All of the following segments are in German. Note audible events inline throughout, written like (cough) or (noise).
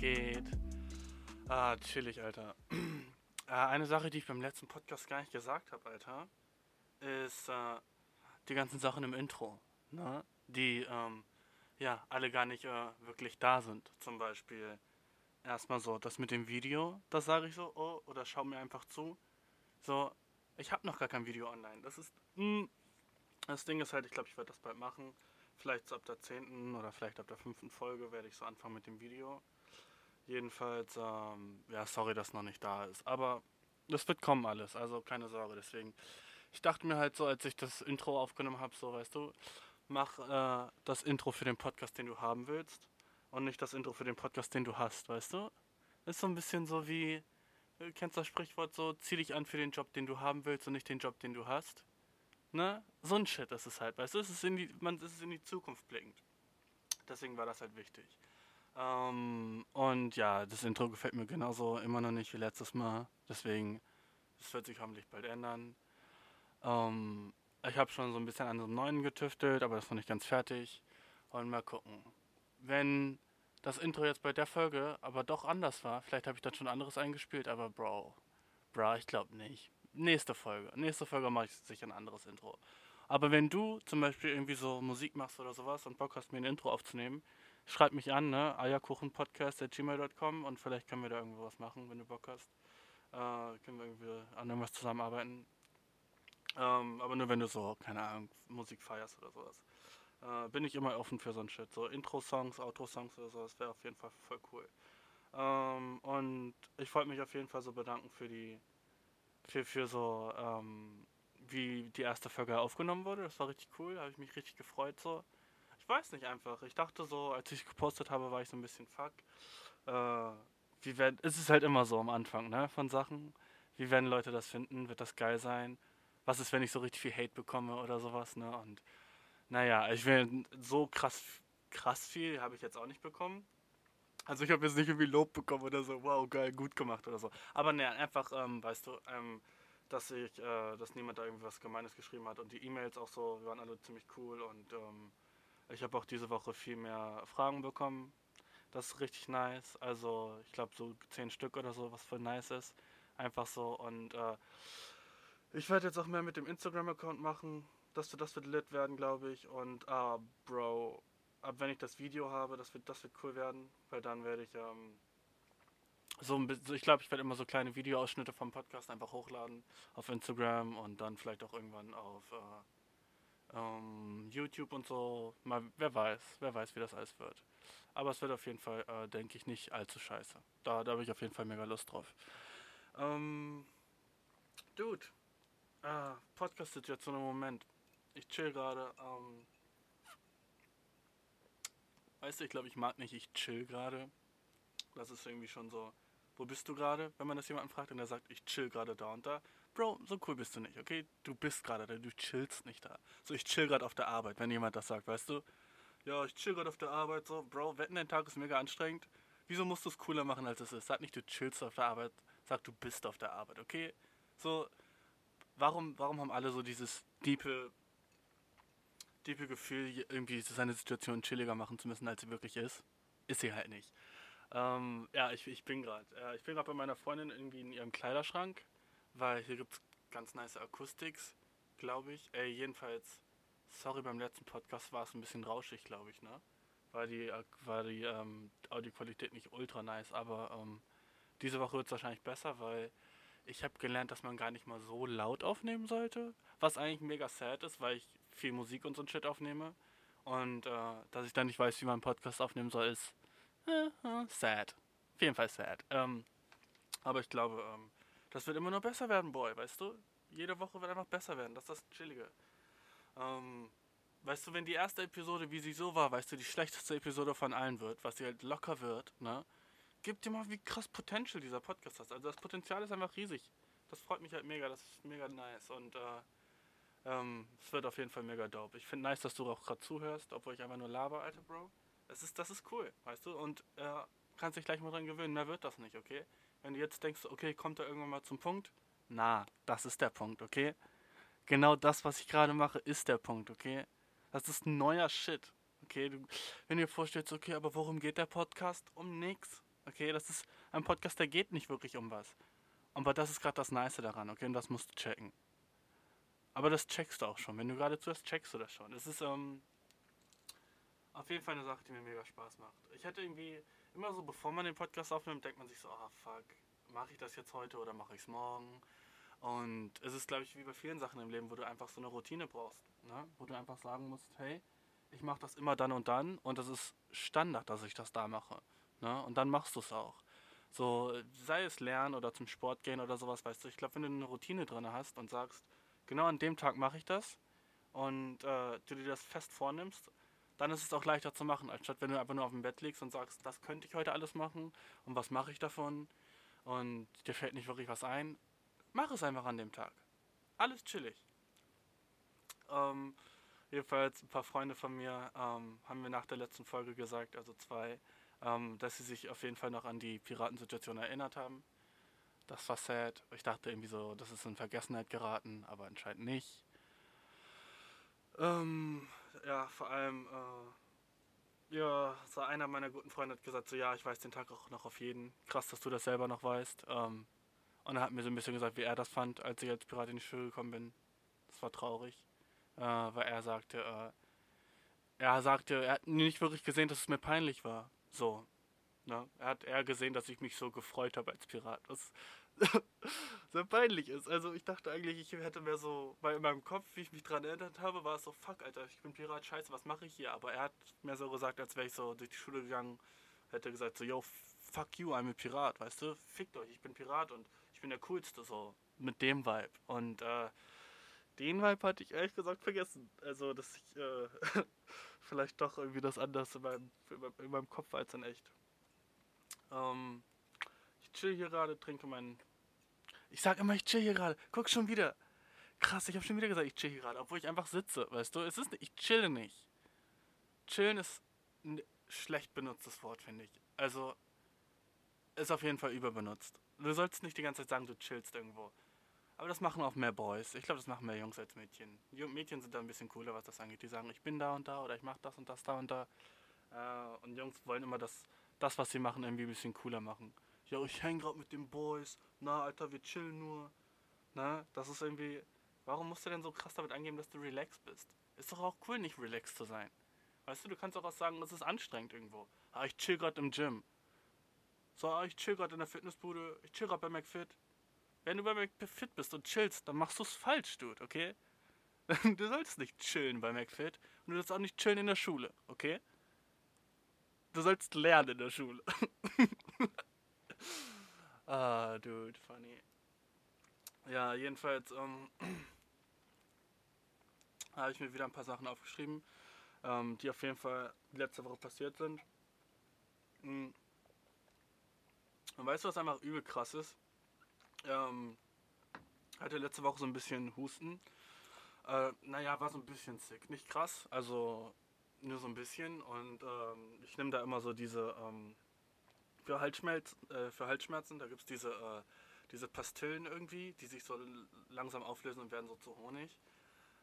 Geht? Ah, chillig, Alter. äh, (clears throat) eine Sache, die ich beim letzten Podcast gar nicht gesagt habe, Alter, ist äh, die ganzen Sachen im Intro, ne? Die, ähm, ja, alle gar nicht äh, wirklich da sind. Zum Beispiel erstmal so, das mit dem Video, das sage ich so, oh, oder schau mir einfach zu. So, ich habe noch gar kein Video online. Das ist, mh, hm, das Ding ist halt, ich glaube, ich werde das bald machen. Vielleicht so ab der 10. oder vielleicht ab der 5. Folge werde ich so anfangen mit dem Video. Jedenfalls, ähm, ja, sorry, dass noch nicht da ist. Aber das wird kommen alles, also keine Sorge. Deswegen, ich dachte mir halt so, als ich das Intro aufgenommen habe, so, weißt du, mach äh, das Intro für den Podcast, den du haben willst. Und nicht das Intro für den Podcast, den du hast, weißt du? Ist so ein bisschen so wie, du äh, kennst das Sprichwort so, zieh dich an für den Job, den du haben willst und nicht den Job, den du hast. Ne? So ein Shit ist es halt, weißt du? Es ist in die, man, es ist in die Zukunft blickend. Deswegen war das halt wichtig. Ähm, und ja, das Intro gefällt mir genauso immer noch nicht wie letztes Mal. Deswegen, es wird sich hoffentlich bald ändern. Ähm, ich habe schon so ein bisschen an einem neuen getüftelt, aber das ist noch nicht ganz fertig. Und mal gucken. Wenn das Intro jetzt bei der Folge aber doch anders war, vielleicht habe ich dann schon anderes eingespielt, aber Bro, Bro, ich glaube nicht nächste Folge. Nächste Folge mache ich sicher ein anderes Intro. Aber wenn du zum Beispiel irgendwie so Musik machst oder sowas und Bock hast, mir ein Intro aufzunehmen, schreib mich an, ne? eierkuchenpodcast.gmail.com und vielleicht können wir da irgendwo was machen, wenn du Bock hast. Äh, können wir irgendwie an irgendwas zusammenarbeiten. Ähm, aber nur wenn du so, keine Ahnung, Musik feierst oder sowas. Äh, bin ich immer offen für so ein Shit. So Intro-Songs, Outro-Songs oder sowas wäre auf jeden Fall voll cool. Ähm, und ich wollte mich auf jeden Fall so bedanken für die für, für so, ähm, wie die erste Folge aufgenommen wurde. Das war richtig cool, habe ich mich richtig gefreut so. Weiß nicht einfach. Ich dachte so, als ich gepostet habe, war ich so ein bisschen fuck. Äh, wie werden, es ist halt immer so am Anfang, ne, von Sachen. Wie werden Leute das finden? Wird das geil sein? Was ist, wenn ich so richtig viel Hate bekomme oder sowas, ne? Und naja, ich will so krass, krass viel habe ich jetzt auch nicht bekommen. Also ich habe jetzt nicht irgendwie Lob bekommen oder so, wow, geil, gut gemacht oder so. Aber ne, einfach, ähm, weißt du, ähm, dass ich, äh, dass niemand da irgendwie was Gemeines geschrieben hat und die E-Mails auch so, wir waren alle ziemlich cool und ähm, ich habe auch diese Woche viel mehr Fragen bekommen. Das ist richtig nice. Also ich glaube so zehn Stück oder so, was voll nice ist. Einfach so und äh, ich werde jetzt auch mehr mit dem Instagram-Account machen. Das, das wird lit werden, glaube ich. Und ah, Bro, ab wenn ich das Video habe, das wird, das wird cool werden, weil dann werde ich ähm, so ein bisschen, ich glaube, ich werde immer so kleine Videoausschnitte vom Podcast einfach hochladen auf Instagram und dann vielleicht auch irgendwann auf äh, ähm, YouTube und so. Mal, wer weiß, wer weiß, wie das alles wird. Aber es wird auf jeden Fall, äh, denke ich, nicht allzu scheiße. Da, da habe ich auf jeden Fall mega Lust drauf. Ähm, Dude, äh, Podcast-Situation im Moment. Ich chill gerade. Ähm, Weißt du, ich glaube, ich mag nicht, ich chill gerade. Das ist irgendwie schon so, wo bist du gerade, wenn man das jemanden fragt und der sagt, ich chill gerade da und da. Bro, so cool bist du nicht, okay? Du bist gerade da, du chillst nicht da. So, ich chill gerade auf der Arbeit, wenn jemand das sagt, weißt du? Ja, ich chill gerade auf der Arbeit, so, Bro, wetten, dein Tag ist mega anstrengend. Wieso musst du es cooler machen, als es ist? Sag nicht, du chillst auf der Arbeit, sag, du bist auf der Arbeit, okay? So, warum, warum haben alle so dieses diepe tiefe Gefühl, irgendwie seine Situation chilliger machen zu müssen, als sie wirklich ist. Ist sie halt nicht. Ähm, ja, ich, ich bin gerade. Äh, ich bin gerade bei meiner Freundin irgendwie in ihrem Kleiderschrank, weil hier gibt es ganz nice Akustiks, glaube ich. Ey, jedenfalls, sorry, beim letzten Podcast war es ein bisschen rauschig, glaube ich, ne? War die, war die ähm, Audioqualität nicht ultra nice, aber ähm, diese Woche wird es wahrscheinlich besser, weil ich habe gelernt, dass man gar nicht mal so laut aufnehmen sollte. Was eigentlich mega sad ist, weil ich viel Musik und so ein Shit aufnehme. Und äh, dass ich dann nicht weiß, wie man einen Podcast aufnehmen soll, ist äh, äh, sad. Auf jeden Fall sad. Ähm, aber ich glaube, ähm, das wird immer nur besser werden, Boy, weißt du? Jede Woche wird einfach besser werden. Das ist das Chillige. Ähm, weißt du, wenn die erste Episode, wie sie so war, weißt du, die schlechteste Episode von allen wird, was sie halt locker wird, ne? Gib dir mal, wie krass Potential dieser Podcast hat. Also das Potenzial ist einfach riesig. Das freut mich halt mega, das ist mega nice. Und äh, ähm, es wird auf jeden Fall mega dope. Ich finde nice, dass du auch gerade zuhörst, obwohl ich einfach nur laber, alter Bro. Das ist, das ist cool, weißt du? Und äh, kannst dich gleich mal dran gewöhnen, mehr wird das nicht, okay? Wenn du jetzt denkst, okay, kommt er irgendwann mal zum Punkt? Na, das ist der Punkt, okay? Genau das, was ich gerade mache, ist der Punkt, okay? Das ist neuer Shit, okay? Du, wenn du dir vorstellst, okay, aber worum geht der Podcast? Um nichts. Okay, das ist ein Podcast, der geht nicht wirklich um was. Aber das ist gerade das Nice daran, okay? Und das musst du checken. Aber das checkst du auch schon. Wenn du gerade zuerst checkst du das schon. Das ist ähm, auf jeden Fall eine Sache, die mir mega Spaß macht. Ich hatte irgendwie immer so, bevor man den Podcast aufnimmt, denkt man sich so, ah oh, fuck, mache ich das jetzt heute oder mache ich es morgen? Und es ist, glaube ich, wie bei vielen Sachen im Leben, wo du einfach so eine Routine brauchst. Ne? Wo du einfach sagen musst, hey, ich mache das immer dann und dann und das ist Standard, dass ich das da mache. Ne? Und dann machst du es auch. So, sei es lernen oder zum Sport gehen oder sowas, weißt du. Ich glaube, wenn du eine Routine drin hast und sagst, genau an dem Tag mache ich das und äh, du dir das fest vornimmst, dann ist es auch leichter zu machen, als statt wenn du einfach nur auf dem Bett liegst und sagst, das könnte ich heute alles machen und was mache ich davon und dir fällt nicht wirklich was ein. Mach es einfach an dem Tag. Alles chillig. Ähm, jedenfalls ein paar Freunde von mir ähm, haben mir nach der letzten Folge gesagt, also zwei, ähm, dass sie sich auf jeden Fall noch an die Piratensituation erinnert haben. Das war sad. Ich dachte irgendwie so, das ist in Vergessenheit geraten, aber anscheinend nicht. Ähm, ja, vor allem, äh, ja, so einer meiner guten Freunde hat gesagt, so ja, ich weiß den Tag auch noch auf jeden. Krass, dass du das selber noch weißt. Ähm, und er hat mir so ein bisschen gesagt, wie er das fand, als ich als Pirat in die Schule gekommen bin. Das war traurig, äh, weil er sagte, äh, er sagte, er hat nicht wirklich gesehen, dass es mir peinlich war. So. Ne? Er hat eher gesehen, dass ich mich so gefreut habe als Pirat. Was (laughs) sehr peinlich ist. Also ich dachte eigentlich, ich hätte mehr so, weil in meinem Kopf, wie ich mich daran erinnert habe, war es so, fuck, Alter, ich bin Pirat, scheiße, was mache ich hier? Aber er hat mir so gesagt, als wäre ich so durch die Schule gegangen, hätte gesagt so, yo, fuck you, I'm a Pirat, weißt du? Fickt euch, ich bin Pirat und ich bin der Coolste, so, mit dem Vibe. Und, äh, den Vibe hatte ich ehrlich gesagt vergessen. Also, dass ich, äh, (laughs) vielleicht doch irgendwie das anders in meinem, in meinem Kopf als in echt. Ähm, ich chill hier gerade, trinke meinen. Ich sag immer, ich chill hier gerade. Guck schon wieder. Krass, ich habe schon wieder gesagt, ich chill hier gerade, obwohl ich einfach sitze, weißt du? Es ist ich chille nicht. Chillen ist ein schlecht benutztes Wort, finde ich. Also, ist auf jeden Fall überbenutzt. Du sollst nicht die ganze Zeit sagen, du chillst irgendwo. Aber das machen auch mehr Boys. Ich glaube, das machen mehr Jungs als Mädchen. Mädchen sind da ein bisschen cooler, was das angeht. Die sagen, ich bin da und da oder ich mache das und das da und da. Äh, und Jungs wollen immer das, das, was sie machen, irgendwie ein bisschen cooler machen ja, ich häng grad mit den Boys, na, Alter, wir chillen nur. Na, das ist irgendwie, warum musst du denn so krass damit angeben, dass du relaxed bist? Ist doch auch cool, nicht relaxed zu sein. Weißt du, du kannst auch was sagen, das ist anstrengend irgendwo. Ah, ich chill grad im Gym. So, ah, ich chill grad in der Fitnessbude, ich chill grad bei McFit. Wenn du bei McFit bist und chillst, dann machst du es falsch, Dude, okay? (laughs) du sollst nicht chillen bei McFit und du sollst auch nicht chillen in der Schule, okay? Du sollst lernen in der Schule. (laughs) ah, dude, funny. Ja, jedenfalls ähm, (clears throat) habe ich mir wieder ein paar Sachen aufgeschrieben, ähm, die auf jeden Fall letzte Woche passiert sind. Mhm. Und weißt du, was einfach übel krass ist? Ähm, hatte letzte Woche so ein bisschen Husten. Äh, naja, war so ein bisschen sick. Nicht krass, also nur so ein bisschen. Und ähm, ich nehme da immer so diese ähm, für, Halsschmerz, äh, für Halsschmerzen. Da gibt es diese, äh, diese Pastillen irgendwie, die sich so langsam auflösen und werden so zu Honig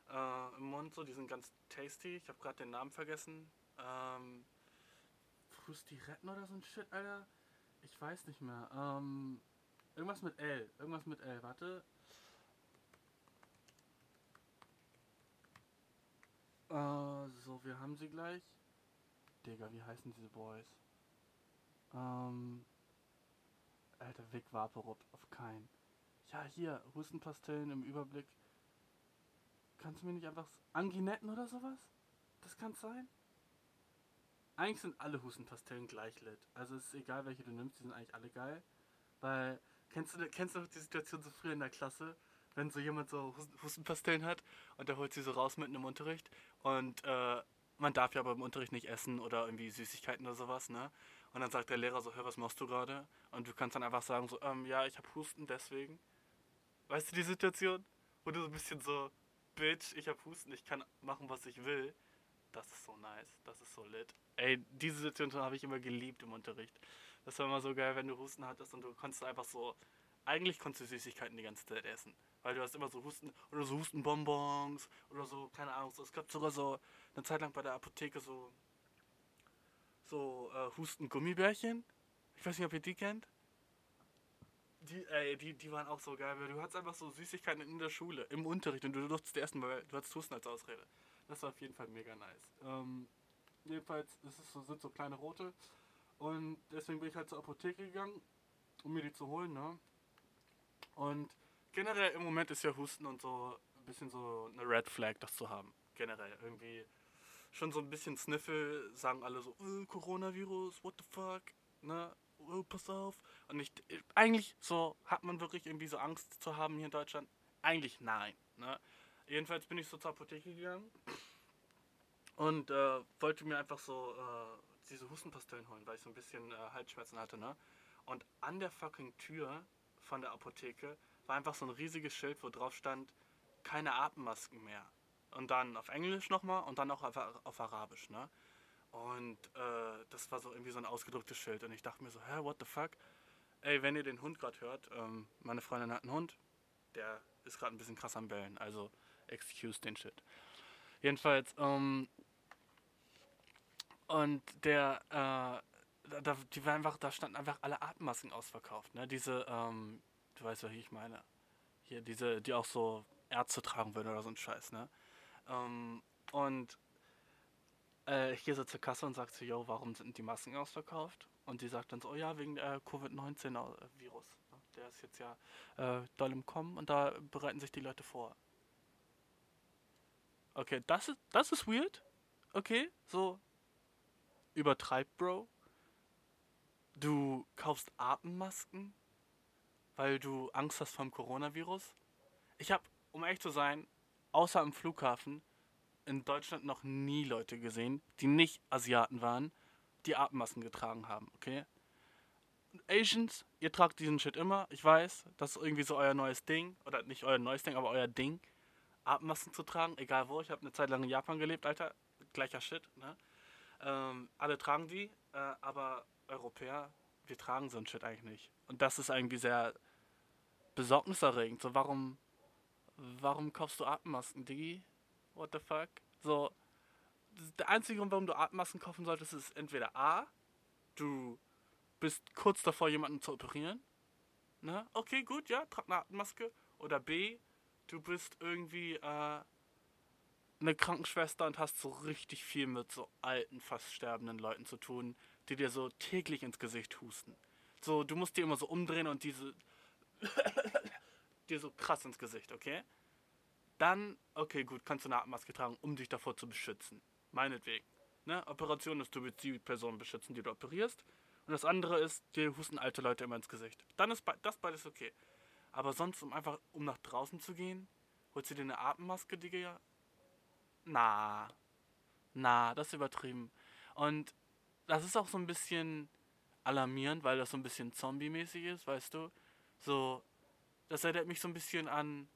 äh, im Mund. So, die sind ganz tasty. Ich habe gerade den Namen vergessen. Ähm, Frustiretten oder so ein Shit, Alter. Ich weiß nicht mehr. Ähm, irgendwas mit L. Irgendwas mit L. Warte. Äh, so, wir haben sie gleich. Digga, wie heißen diese Boys? Ähm. Alter, Vic Vaporub, auf keinen. Ja, hier, Hustenpastillen im Überblick. Kannst du mir nicht einfach. Anginetten oder sowas? Das kann sein? Eigentlich sind alle Hustenpastillen gleich lit. Also es ist egal, welche du nimmst, die sind eigentlich alle geil. Weil, kennst du, kennst du noch die Situation so früh in der Klasse, wenn so jemand so Hustenpastillen hat und der holt sie so raus mitten im Unterricht und äh, man darf ja aber im Unterricht nicht essen oder irgendwie Süßigkeiten oder sowas, ne? Und dann sagt der Lehrer so, hör, was machst du gerade? Und du kannst dann einfach sagen so, ähm, ja, ich habe Husten, deswegen. Weißt du die Situation? Wo du so ein bisschen so, Bitch, ich habe Husten, ich kann machen, was ich will. Das ist so nice, das ist so lit. Ey, diese Situation habe ich immer geliebt im Unterricht. Das war immer so geil, wenn du Husten hattest und du konntest einfach so, eigentlich konntest du Süßigkeiten die ganze Zeit essen. Weil du hast immer so Husten oder so Hustenbonbons oder so, keine Ahnung. So. Es gab sogar so eine Zeit lang bei der Apotheke so so äh, Husten-Gummibärchen. Ich weiß nicht, ob ihr die kennt. Die, ey, die, die waren auch so geil, weil du hattest einfach so Süßigkeiten in der Schule, im Unterricht und du durftest ersten Mal, du hattest Husten als Ausrede. Das war auf jeden Fall mega nice. Ähm, jedenfalls es so, sind so kleine rote und deswegen bin ich halt zur Apotheke gegangen, um mir die zu holen, ne? Und generell im Moment ist ja Husten und so ein bisschen so eine Red Flag, das zu haben. Generell irgendwie schon so ein bisschen Sniffel, sagen alle so, äh, Coronavirus, what the fuck, ne? Oh, pass auf. Und ich, eigentlich so, hat man wirklich irgendwie so Angst zu haben hier in Deutschland? Eigentlich nein, ne? Jedenfalls bin ich so zur Apotheke gegangen und äh, wollte mir einfach so äh, diese Hustenpastillen holen, weil ich so ein bisschen äh, Halsschmerzen hatte, ne? Und an der fucking Tür von der Apotheke war einfach so ein riesiges Schild, wo drauf stand, keine Atemmasken mehr. Und dann auf Englisch nochmal und dann auch auf, auf Arabisch, ne? Und äh, das war so irgendwie so ein ausgedrucktes Schild. Und ich dachte mir so, hä, what the fuck? Ey, wenn ihr den Hund gerade hört, ähm, meine Freundin hat einen Hund, der ist gerade ein bisschen krass am Bellen. Also, excuse den Shit. Jedenfalls, ähm, und der, äh, da, die war einfach, da standen einfach alle Atemmasken ausverkauft, ne? Diese, ähm, du weißt, was ich meine. Hier, diese, die auch so Ärzte tragen würden oder so ein Scheiß, ne? Ähm, und äh, ich gehe so zur Kasse und sage so, yo, warum sind die Masken ausverkauft? Und die sagt dann so, oh ja, wegen der Covid-19-Virus. Ne? Der ist jetzt ja äh, doll im Kommen und da bereiten sich die Leute vor. Okay, das ist, das ist weird. Okay, so übertreibt, Bro. Du kaufst Atemmasken, weil du Angst hast vom Coronavirus. Ich habe, um ehrlich zu sein, außer im Flughafen in Deutschland noch nie Leute gesehen, die nicht Asiaten waren, die Atemmasken getragen haben, okay? Asians, ihr tragt diesen Shit immer. Ich weiß, das ist irgendwie so euer neues Ding. Oder nicht euer neues Ding, aber euer Ding. Atemmasken zu tragen, egal wo. Ich habe eine Zeit lang in Japan gelebt, Alter. Gleicher Shit, ne? Ähm, alle tragen die, äh, aber Europäer, wir tragen so ein Shit eigentlich nicht. Und das ist irgendwie sehr besorgniserregend. So, warum, warum kaufst du Atemmasken, Diggi? What the fuck? So, der einzige Grund, warum du Atemmasken kaufen solltest, ist entweder A, du bist kurz davor, jemanden zu operieren. Ne? Okay, gut, ja, trag eine Atemmaske. Oder B, du bist irgendwie äh, eine Krankenschwester und hast so richtig viel mit so alten, fast sterbenden Leuten zu tun, die dir so täglich ins Gesicht husten. So, du musst dir immer so umdrehen und diese dir so krass ins Gesicht, okay? Dann, okay, gut, kannst du eine Atemmaske tragen, um dich davor zu beschützen. Meinetwegen. Ne? Operation ist, du willst die Person beschützen, die du operierst. Und das andere ist, dir husten alte Leute immer ins Gesicht. Dann ist das beides okay. Aber sonst, um einfach, um nach draußen zu gehen, holst du dir eine Atemmaske, Digga? Na. Na, das ist übertrieben. Und das ist auch so ein bisschen alarmierend, weil das so ein bisschen zombie-mäßig ist, weißt du? So, das erinnert mich so ein bisschen an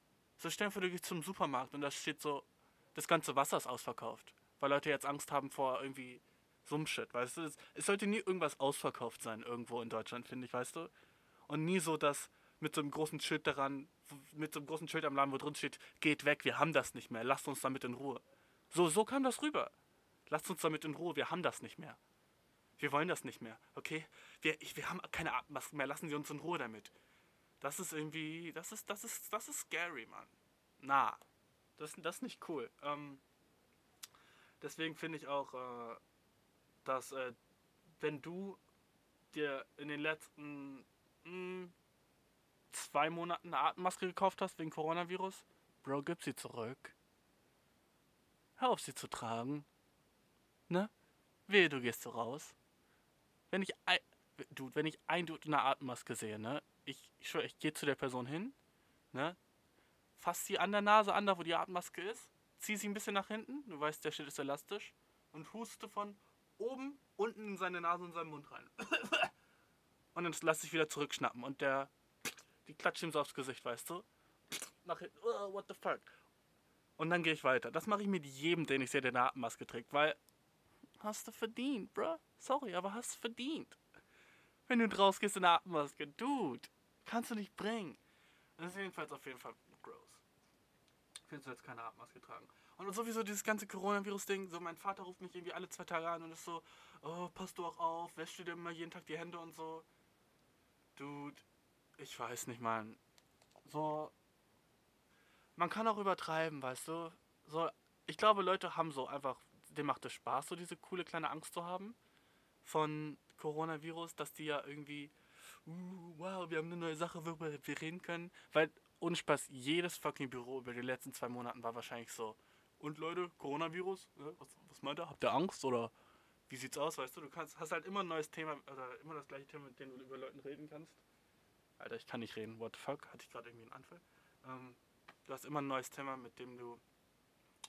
so stell dir vor, du gehst zum Supermarkt und da steht so, das ganze Wasser ist ausverkauft. Weil Leute jetzt Angst haben vor irgendwie so einem Shit, weißt du? Es, es sollte nie irgendwas ausverkauft sein irgendwo in Deutschland, finde ich, weißt du? Und nie so, dass mit so einem großen Schild daran, mit so einem großen Schild am Laden, wo drin steht, geht weg, wir haben das nicht mehr, lasst uns damit in Ruhe. So, so kam das rüber. Lasst uns damit in Ruhe, wir haben das nicht mehr. Wir wollen das nicht mehr, okay? Wir, ich, wir haben keine Atemmasken mehr, lassen Sie uns in Ruhe damit. Das ist irgendwie, das ist, das ist, das ist scary, Mann. Na, das, das ist nicht cool. Ähm, deswegen finde ich auch, äh, dass äh, wenn du dir in den letzten mh, hm, zwei Monaten eine Atemmaske gekauft hast wegen Coronavirus, Bro, gib sie zurück. Hör auf sie zu tragen. Ne? Wehe, du gehst so raus. Wenn ich ein, du, wenn ich ein Dude in einer Atemmaske sehe, ne? Ich, ich schwöre, ich gehe zu der Person hin, ne? Fass sie an der Nase an, da wo die Atemmaske ist, zieh sie ein bisschen nach hinten, du weißt, der Shit ist elastisch, und huste von oben unten in seine Nase und seinen Mund rein. (coughs) und dann lass ich wieder zurückschnappen und der, die klatscht ihm so aufs Gesicht, weißt du? Nach hinten, oh, what the fuck? Und dann gehe ich weiter. Das mache ich mit jedem, den ich sehe, der eine Atemmaske trägt, weil hast du verdient, bruh. Sorry, aber hast du verdient. Wenn du rausgehst in der Atemmaske, Dude, kannst du nicht bringen. Das ist jedenfalls auf jeden Fall gross. Findest du jetzt keine Atemmaske tragen. Und sowieso dieses ganze Coronavirus-Ding, so mein Vater ruft mich irgendwie alle zwei Tage an und ist so, oh, passt du auch auf, wäschst du dir immer jeden Tag die Hände und so. Dude, ich weiß nicht, Mann. So, man kann auch übertreiben, weißt du. So, ich glaube, Leute haben so einfach, dem macht es Spaß, so diese coole kleine Angst zu haben von Coronavirus, dass die ja irgendwie, uh, wow, wir haben eine neue Sache, worüber wir reden können. Weil, ohne Spaß, jedes fucking Büro über die letzten zwei Monaten war wahrscheinlich so, und Leute, Coronavirus, was, was meint ihr? Habt ihr Angst oder wie sieht's aus, weißt du? Du kannst, hast halt immer ein neues Thema oder immer das gleiche Thema, mit dem du über Leuten reden kannst. Alter, ich kann nicht reden. What the fuck? Hatte ich gerade irgendwie einen Anfall? Ähm, du hast immer ein neues Thema, mit dem du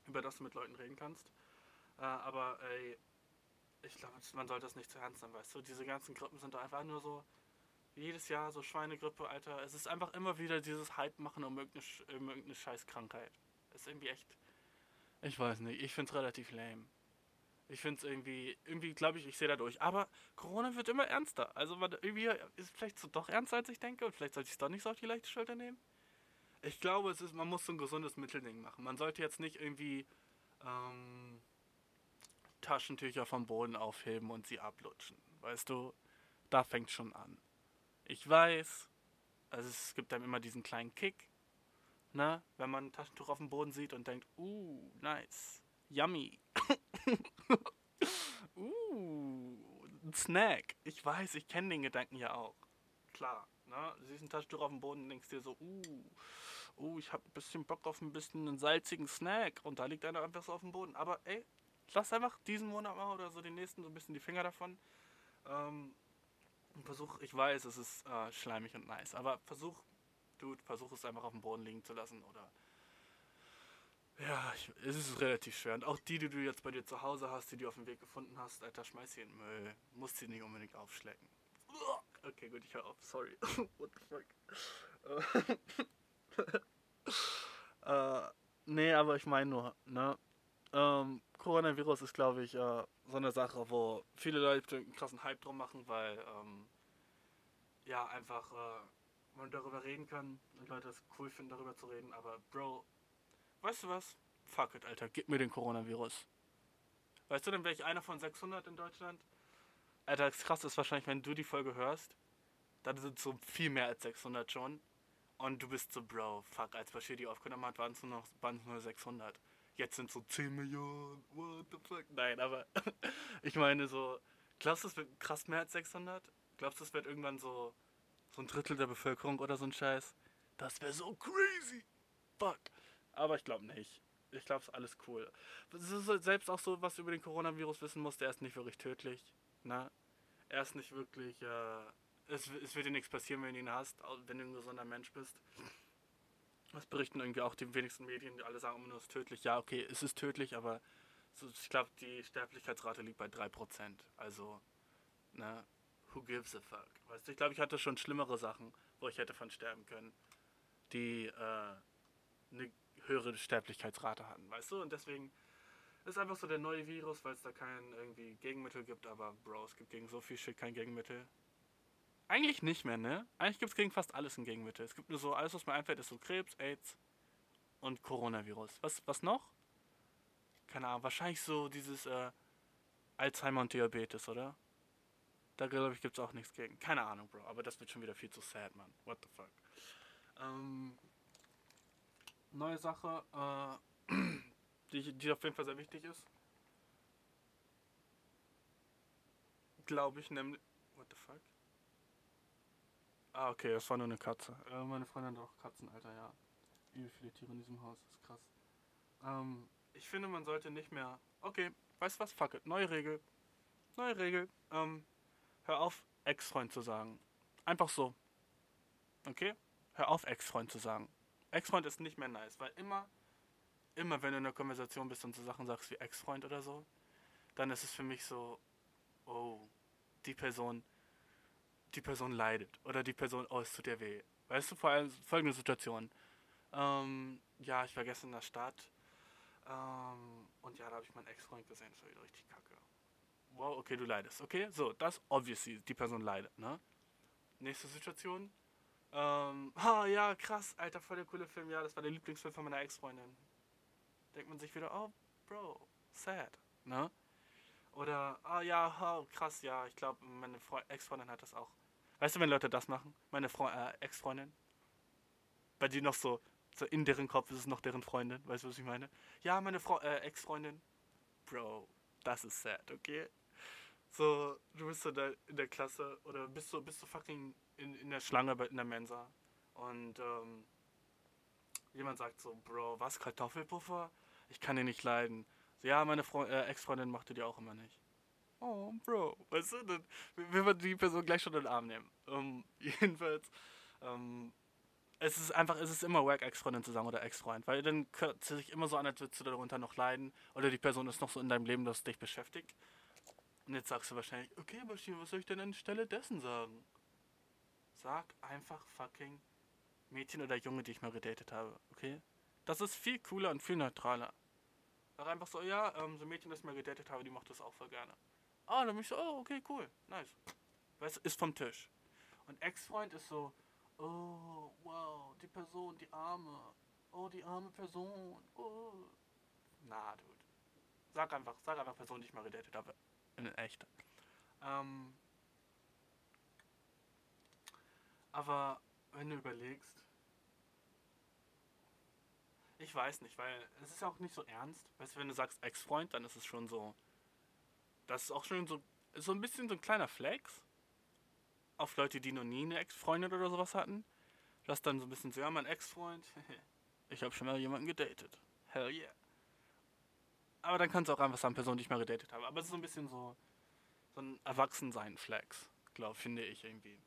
über das du mit Leuten reden kannst. Äh, aber ey, ich glaube, man sollte das nicht zu ernst nehmen, weißt du? Diese ganzen Grippen sind doch einfach nur so jedes Jahr so Schweinegrippe, Alter. Es ist einfach immer wieder dieses Hype machen um irgendeine, um irgendeine Scheißkrankheit. Ist irgendwie echt. Ich weiß nicht, ich find's relativ lame. Ich find's irgendwie, irgendwie glaube ich, ich sehe da durch. Aber Corona wird immer ernster. Also irgendwie ist es vielleicht so doch ernster, als ich denke. Und vielleicht sollte ich es doch nicht so auf die leichte Schulter nehmen. Ich glaube, es ist, man muss so ein gesundes Mittelding machen. Man sollte jetzt nicht irgendwie ähm, Taschentücher vom Boden aufheben und sie ablutschen. Weißt du, da fängt schon an. Ich weiß, also es gibt dann immer diesen kleinen Kick, ne, wenn man ein Taschentuch auf dem Boden sieht und denkt, uh, nice, yummy. (laughs) uh, ein Snack. Ich weiß, ich kenne den Gedanken ja auch. Klar, ne, du siehst ein Taschentuch auf dem Boden und denkst dir so, uh, uh, ich habe ein bisschen Bock auf ein bisschen einen salzigen Snack und da liegt einer einfach so auf dem Boden. Aber ey, lass einfach diesen Monat mal oder so den nächsten so ein bisschen die Finger davon. Ähm, versuch, ich weiß, es ist äh, schleimig und nice, aber versuch, du versuch es einfach auf dem Boden liegen zu lassen oder. Ja, ich, es ist relativ schwer. Und auch die, die du jetzt bei dir zu Hause hast, die du auf dem Weg gefunden hast, Alter, schmeiß sie in den Müll. Musst sie nicht unbedingt aufschlecken. Okay, gut, ich höre auf. Sorry. (laughs) What the fuck? (laughs) äh, nee, aber ich meine nur, ne? Ähm, Coronavirus ist, glaube ich, äh, so eine Sache, wo viele Leute einen krassen Hype drum machen, weil ähm, ja einfach äh, man darüber reden kann und Leute es cool finden, darüber zu reden. Aber Bro, weißt du was? Fuck it, Alter, gib mir den Coronavirus. Weißt du, dann wäre ich einer von 600 in Deutschland. Alter, das krass ist wahrscheinlich, wenn du die Folge hörst, dann sind es so viel mehr als 600 schon. Und du bist so, Bro, fuck, als Bashir die aufgenommen hat, waren es nur waren es nur 600 jetzt sind so 10 Millionen, what the fuck. Nein, aber (laughs) ich meine so, glaubst du, es wird krass mehr als 600? Glaubst du, es wird irgendwann so, so ein Drittel der Bevölkerung oder so ein Scheiß? Das wäre so crazy. Fuck. Aber ich glaube nicht. Ich glaube, es ist alles cool. selbst auch so, was du über den Coronavirus wissen musst, der ist nicht wirklich tödlich. Ne? Er ist nicht wirklich, äh, es, es wird dir nichts passieren, wenn du ihn hast, wenn du ein gesunder Mensch bist. Das berichten irgendwie auch die wenigsten Medien, die alle sagen immer nur, es ist tödlich. Ja, okay, es ist tödlich, aber so, ich glaube, die Sterblichkeitsrate liegt bei 3%. Also, ne, who gives a fuck? Weißt du, ich glaube, ich hatte schon schlimmere Sachen, wo ich hätte von sterben können, die äh, eine höhere Sterblichkeitsrate hatten, weißt du? Und deswegen ist einfach so der neue Virus, weil es da kein irgendwie Gegenmittel gibt, aber Bro, es gibt gegen so viel Shit kein Gegenmittel. Eigentlich nicht mehr, ne? Eigentlich gibt es gegen fast alles ein Gegenmittel. Es gibt nur so, alles was mir einfällt, ist so Krebs, AIDS und Coronavirus. Was, was noch? Keine Ahnung, wahrscheinlich so dieses äh, Alzheimer und Diabetes, oder? Da glaube ich, gibt es auch nichts gegen. Keine Ahnung, Bro, aber das wird schon wieder viel zu sad, man. What the fuck. Ähm, neue Sache, äh, (clears throat) die, die auf jeden Fall sehr wichtig ist. Glaube ich, nämlich. What the fuck? Ah, okay, das war nur eine Katze. Äh, meine Freundin hat auch Katzen, Alter, ja. Wie viele Tiere in diesem Haus, das ist krass. Ähm, ich finde, man sollte nicht mehr. Okay, weißt was? Fuck it. Neue Regel. Neue Regel. Ähm, hör auf, Ex-Freund zu sagen. Einfach so. Okay? Hör auf, Ex-Freund zu sagen. Ex-Freund ist nicht mehr nice, weil immer, immer wenn du in einer Konversation bist und so Sachen sagst wie Ex-Freund oder so, dann ist es für mich so, oh, die Person die Person leidet oder die Person, oh, es tut dir weh. Weißt du, vor allem folgende Situation. Ähm, ja, ich war gestern in der Stadt ähm, und ja, da habe ich meinen Ex-Freund gesehen, das war wieder richtig kacke. Wow, okay, du leidest. Okay, so, das obviously, die Person leidet, ne? Nächste Situation. Ähm, (laughs) ah, ja, krass, alter, voll der coole Film. Ja, das war der Lieblingsfilm von meiner Ex-Freundin. denkt man sich wieder, oh, Bro, sad, ne? Oder, ah ja, oh, krass, ja, ich glaube, meine Ex-Freundin hat das auch. Weißt du, wenn Leute das machen? Meine äh, Ex-Freundin? Bei die noch so, so in deren Kopf ist es noch deren Freundin, weißt du, was ich meine? Ja, meine äh, Ex-Freundin. Bro, das ist sad, okay? So, du bist so da in der Klasse oder bist du, bist du fucking in, in der Schlange in der Mensa und ähm, jemand sagt so, Bro, was, Kartoffelpuffer? Ich kann den nicht leiden. So, ja, meine äh, Ex-Freundin machte die auch immer nicht. Oh, Bro. Weißt du, dann will man die Person gleich schon in den Arm nehmen. Um, (laughs) jedenfalls, ähm, es ist einfach, es ist immer wack, Ex-Freundin zu sagen oder Ex-Freund, weil dann es sich immer so an, als würdest du darunter noch leiden oder die Person ist noch so in deinem Leben, dass dich beschäftigt. Und jetzt sagst du wahrscheinlich, okay, Bashir, was soll ich denn anstelle dessen sagen? Sag einfach fucking Mädchen oder Junge, die ich mal gedatet habe, okay? Das ist viel cooler und viel neutraler. Sag einfach so, ja, ähm, so ein Mädchen, das ich mal gedatet habe, die macht das auch voll gerne. Ah, dann bin ich so, oh, okay, cool, nice. Weißt ist vom Tisch. Und Ex-Freund ist so, oh, wow, die Person, die arme, oh, die arme Person, oh. Na, dude. Sag einfach, sag einfach Person, die ich mal gedatet habe. In echt. Ähm, aber wenn du überlegst, ich weiß nicht, weil es ist ja auch nicht so ernst. Weißt du, wenn du sagst Ex-Freund, dann ist es schon so. Das ist auch schon so, so ein bisschen so ein kleiner Flex. Auf Leute, die noch nie eine Ex-Freundin oder sowas hatten. Das dann so ein bisschen so, ja, mein Ex-Freund. (laughs) ich habe schon mal jemanden gedatet. Hell yeah. Aber dann kannst du auch einfach sagen, Person, die ich mal gedatet habe. Aber es ist so ein bisschen so, so ein Erwachsensein-Flex, glaube finde ich irgendwie.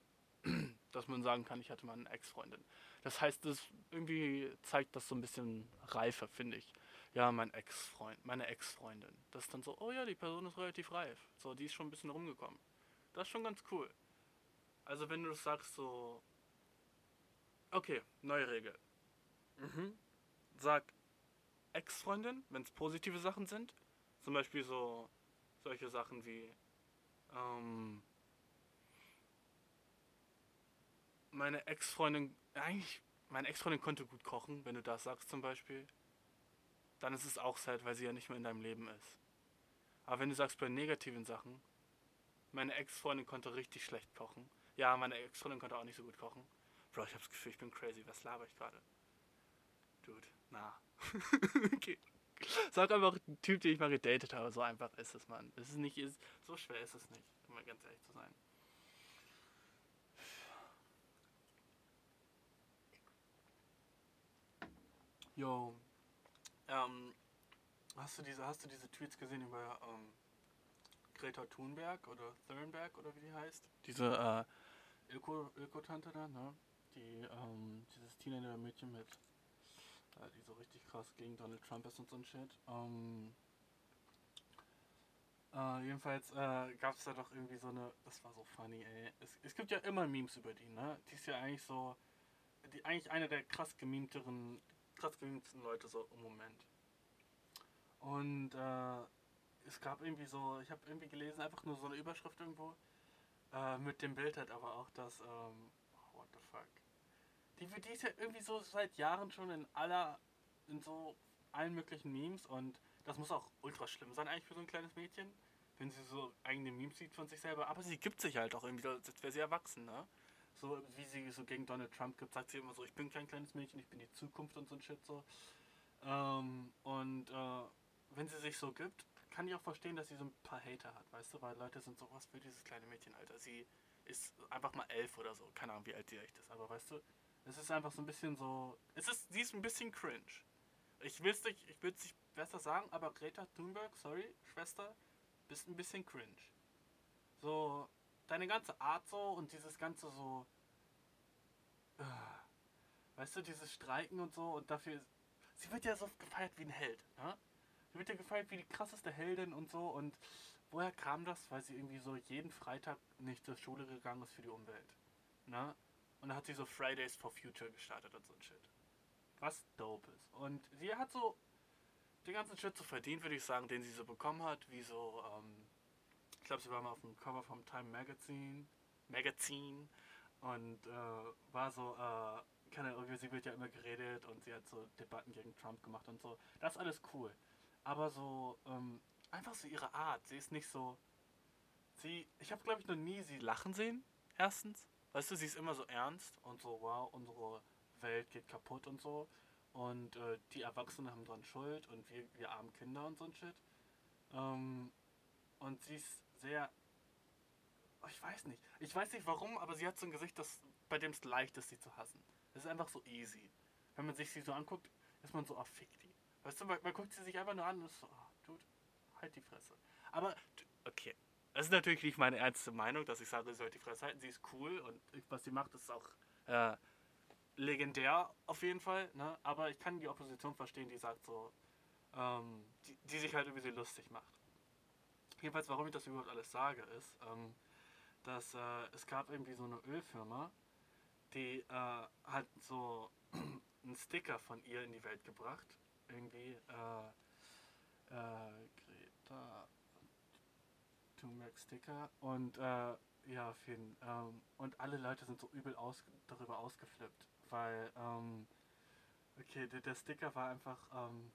(clears throat) Dass man sagen kann, ich hatte mal eine Ex-Freundin. Das heißt, das irgendwie zeigt das so ein bisschen reifer, finde ich. Ja, mein Ex-Freund, meine Ex-Freundin. Das ist dann so, oh ja, die Person ist relativ reif. So, die ist schon ein bisschen rumgekommen. Das ist schon ganz cool. Also wenn du sagst so, okay, neue Regel. Mhm. Sag Ex-Freundin, wenn es positive Sachen sind. Zum Beispiel so solche Sachen wie, ähm, meine Ex-Freundin, eigentlich, meine Ex-Freundin konnte gut kochen, wenn du das sagst zum Beispiel. Dann ist es auch sad, weil sie ja nicht mehr in deinem Leben ist. Aber wenn du sagst bei negativen Sachen, meine Ex-Freundin konnte richtig schlecht kochen. Ja, meine Ex-Freundin konnte auch nicht so gut kochen. Bro, ich hab das Gefühl, ich bin crazy. Was laber ich gerade? Dude, na. (laughs) okay. Sag einfach ein Typ, den ich mal gedatet habe. So einfach ist es, Mann. Es ist nicht, ist, so schwer ist es nicht, um mal ganz ehrlich zu sein. Yo. Ähm, hast du diese, hast du diese Tweets gesehen über ähm, Greta Thunberg oder Thunberg oder wie die heißt? Diese äh, Öko-Tante da, ne? Die, ähm, dieses Teenager-Mädchen mit, äh, die so richtig krass gegen Donald Trump ist und so ein Shit. Äh, jedenfalls äh, gab es da doch irgendwie so eine, das war so funny, ey. Es, es gibt ja immer Memes über die, ne? Die ist ja eigentlich so, die eigentlich eine der krass gememteren krass gemimten Leute so im Moment. Und äh, es gab irgendwie so, ich habe irgendwie gelesen, einfach nur so eine Überschrift irgendwo. Äh, mit dem Bild halt aber auch das, ähm, oh, what the fuck. Die, die ist ja irgendwie so seit Jahren schon in aller, in so allen möglichen Memes und das muss auch ultra schlimm sein eigentlich für so ein kleines Mädchen, wenn sie so eigene Memes sieht von sich selber. Aber sie gibt sich halt auch irgendwie, als wäre sie erwachsen, ne? So wie sie so gegen Donald Trump gibt, sagt sie immer so, ich bin kein kleines Mädchen, ich bin die Zukunft und so ein Shit so. Ähm, und äh, wenn sie sich so gibt, kann ich auch verstehen, dass sie so ein paar Hater hat, weißt du, weil Leute sind so, was für dieses kleine Mädchen, Alter. Sie ist einfach mal elf oder so, keine Ahnung, wie alt sie echt ist, aber weißt du, es ist einfach so ein bisschen so, es ist, sie ist ein bisschen cringe. Ich will es nicht, ich will es nicht besser sagen, aber Greta Thunberg, sorry, Schwester, bist ein bisschen cringe. So, deine ganze Art so und dieses ganze so. Äh, weißt du, dieses Streiken und so und dafür. Sie wird ja so gefeiert wie ein Held, ne? Sie wird ja gefeiert wie die krasseste Heldin und so und woher kam das? Weil sie irgendwie so jeden Freitag nicht zur Schule gegangen ist für die Umwelt, ne? Und dann hat sie so Fridays for Future gestartet und so ein Shit. Was dope ist. Und sie hat so den ganzen Shit so verdient, würde ich sagen, den sie so bekommen hat, wie so, ähm, ich glaube, sie war mal auf dem Cover vom Time Magazine, Magazine und äh, war so äh, keine Ahnung, sie wird ja immer geredet und sie hat so Debatten gegen Trump gemacht und so. Das ist alles cool. Aber so, ähm, einfach so ihre Art. Sie ist nicht so. Sie, ich habe glaube ich noch nie sie lachen sehen. Erstens. Weißt du, sie ist immer so ernst und so, wow, unsere Welt geht kaputt und so. Und äh, die Erwachsenen haben dran Schuld und wir, wir armen Kinder und so ein Shit. Ähm, und sie ist sehr. Oh, ich weiß nicht. Ich weiß nicht warum, aber sie hat so ein Gesicht, das, bei dem es leicht ist, sie zu hassen. Es ist einfach so easy. Wenn man sich sie so anguckt, ist man so, ah, fick die. Weißt du, man, man guckt sie sich einfach nur an und ist so, oh, Dude, halt die Fresse. Aber, okay. Das ist natürlich nicht meine ernste Meinung, dass ich sage, sie sollte die Fresse halten. Sie ist cool und was sie macht, ist auch äh, legendär auf jeden Fall. Ne? Aber ich kann die Opposition verstehen, die sagt so, ähm, die, die, sich halt irgendwie lustig macht. Jedenfalls, warum ich das überhaupt alles sage, ist, ähm, dass äh, es gab irgendwie so eine Ölfirma, die äh, hat so (clears throat) einen Sticker von ihr in die Welt gebracht. Irgendwie, äh, äh, Greta Thunberg Sticker und äh, ja, auf jeden ähm, und alle Leute sind so übel aus, darüber ausgeflippt, weil ähm, okay, der, der, Sticker war einfach, ähm,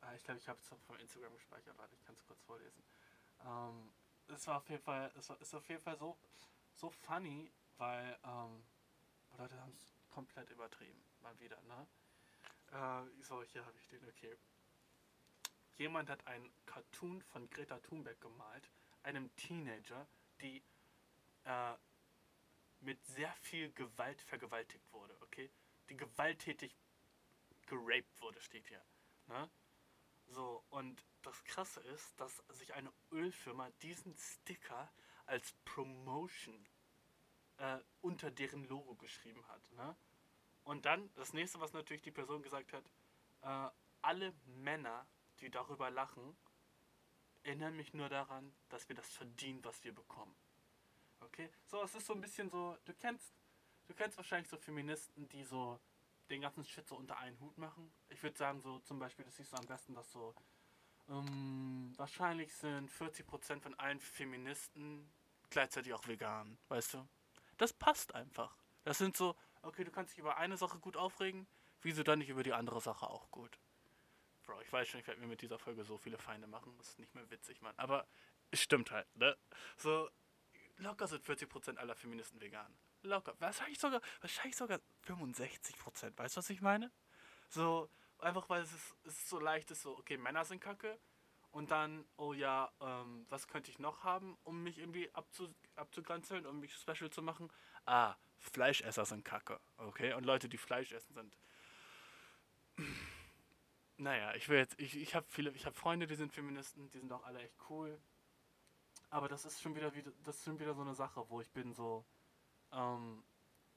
ah, ich glaube, ich habe es vom Instagram gespeichert, warte, ich kann es kurz vorlesen. Ähm, es war auf jeden Fall, es war, ist auf jeden Fall so, so funny, weil ähm, Leute haben es komplett übertrieben, mal wieder, ne? Äh, so, hier habe ich den, okay. Jemand hat einen Cartoon von Greta Thunberg gemalt, einem Teenager, die äh, mit sehr viel Gewalt vergewaltigt wurde, okay? Die gewalttätig geraped wurde, steht hier. Ne? So, und das Krasse ist, dass sich eine Ölfirma diesen Sticker als Promotion äh, unter deren Logo geschrieben hat. Ne? Und dann, das nächste, was natürlich die Person gesagt hat, äh, alle Männer, die darüber lachen, erinnere mich nur daran, dass wir das verdienen, was wir bekommen. Okay? So, es ist so ein bisschen so, du kennst, du kennst wahrscheinlich so Feministen, die so den ganzen Shit so unter einen Hut machen. Ich würde sagen, so zum Beispiel, das siehst du am besten, dass so ähm, wahrscheinlich sind 40% von allen Feministen gleichzeitig auch vegan, weißt du? Das passt einfach. Das sind so, okay, du kannst dich über eine Sache gut aufregen, wieso dann nicht über die andere Sache auch gut? Bro, ich weiß schon, ich werde mir mit dieser Folge so viele Feinde machen. Das ist nicht mehr witzig, Mann. Aber es stimmt halt, ne? So, locker sind 40% aller Feministen vegan. Locker. Wahrscheinlich sogar, wahrscheinlich sogar 65%. Weißt du, was ich meine? So, einfach weil es, ist, es ist so leicht ist, so, okay, Männer sind kacke. Und dann, oh ja, ähm, was könnte ich noch haben, um mich irgendwie abzu, abzugrenzeln, um mich special zu machen? Ah, Fleischesser sind kacke. Okay, und Leute, die Fleisch essen, sind (clears throat) naja, ich will jetzt, ich, ich habe viele, ich habe Freunde, die sind Feministen, die sind auch alle echt cool. Aber das ist schon wieder, das ist schon wieder so eine Sache, wo ich bin so, ähm,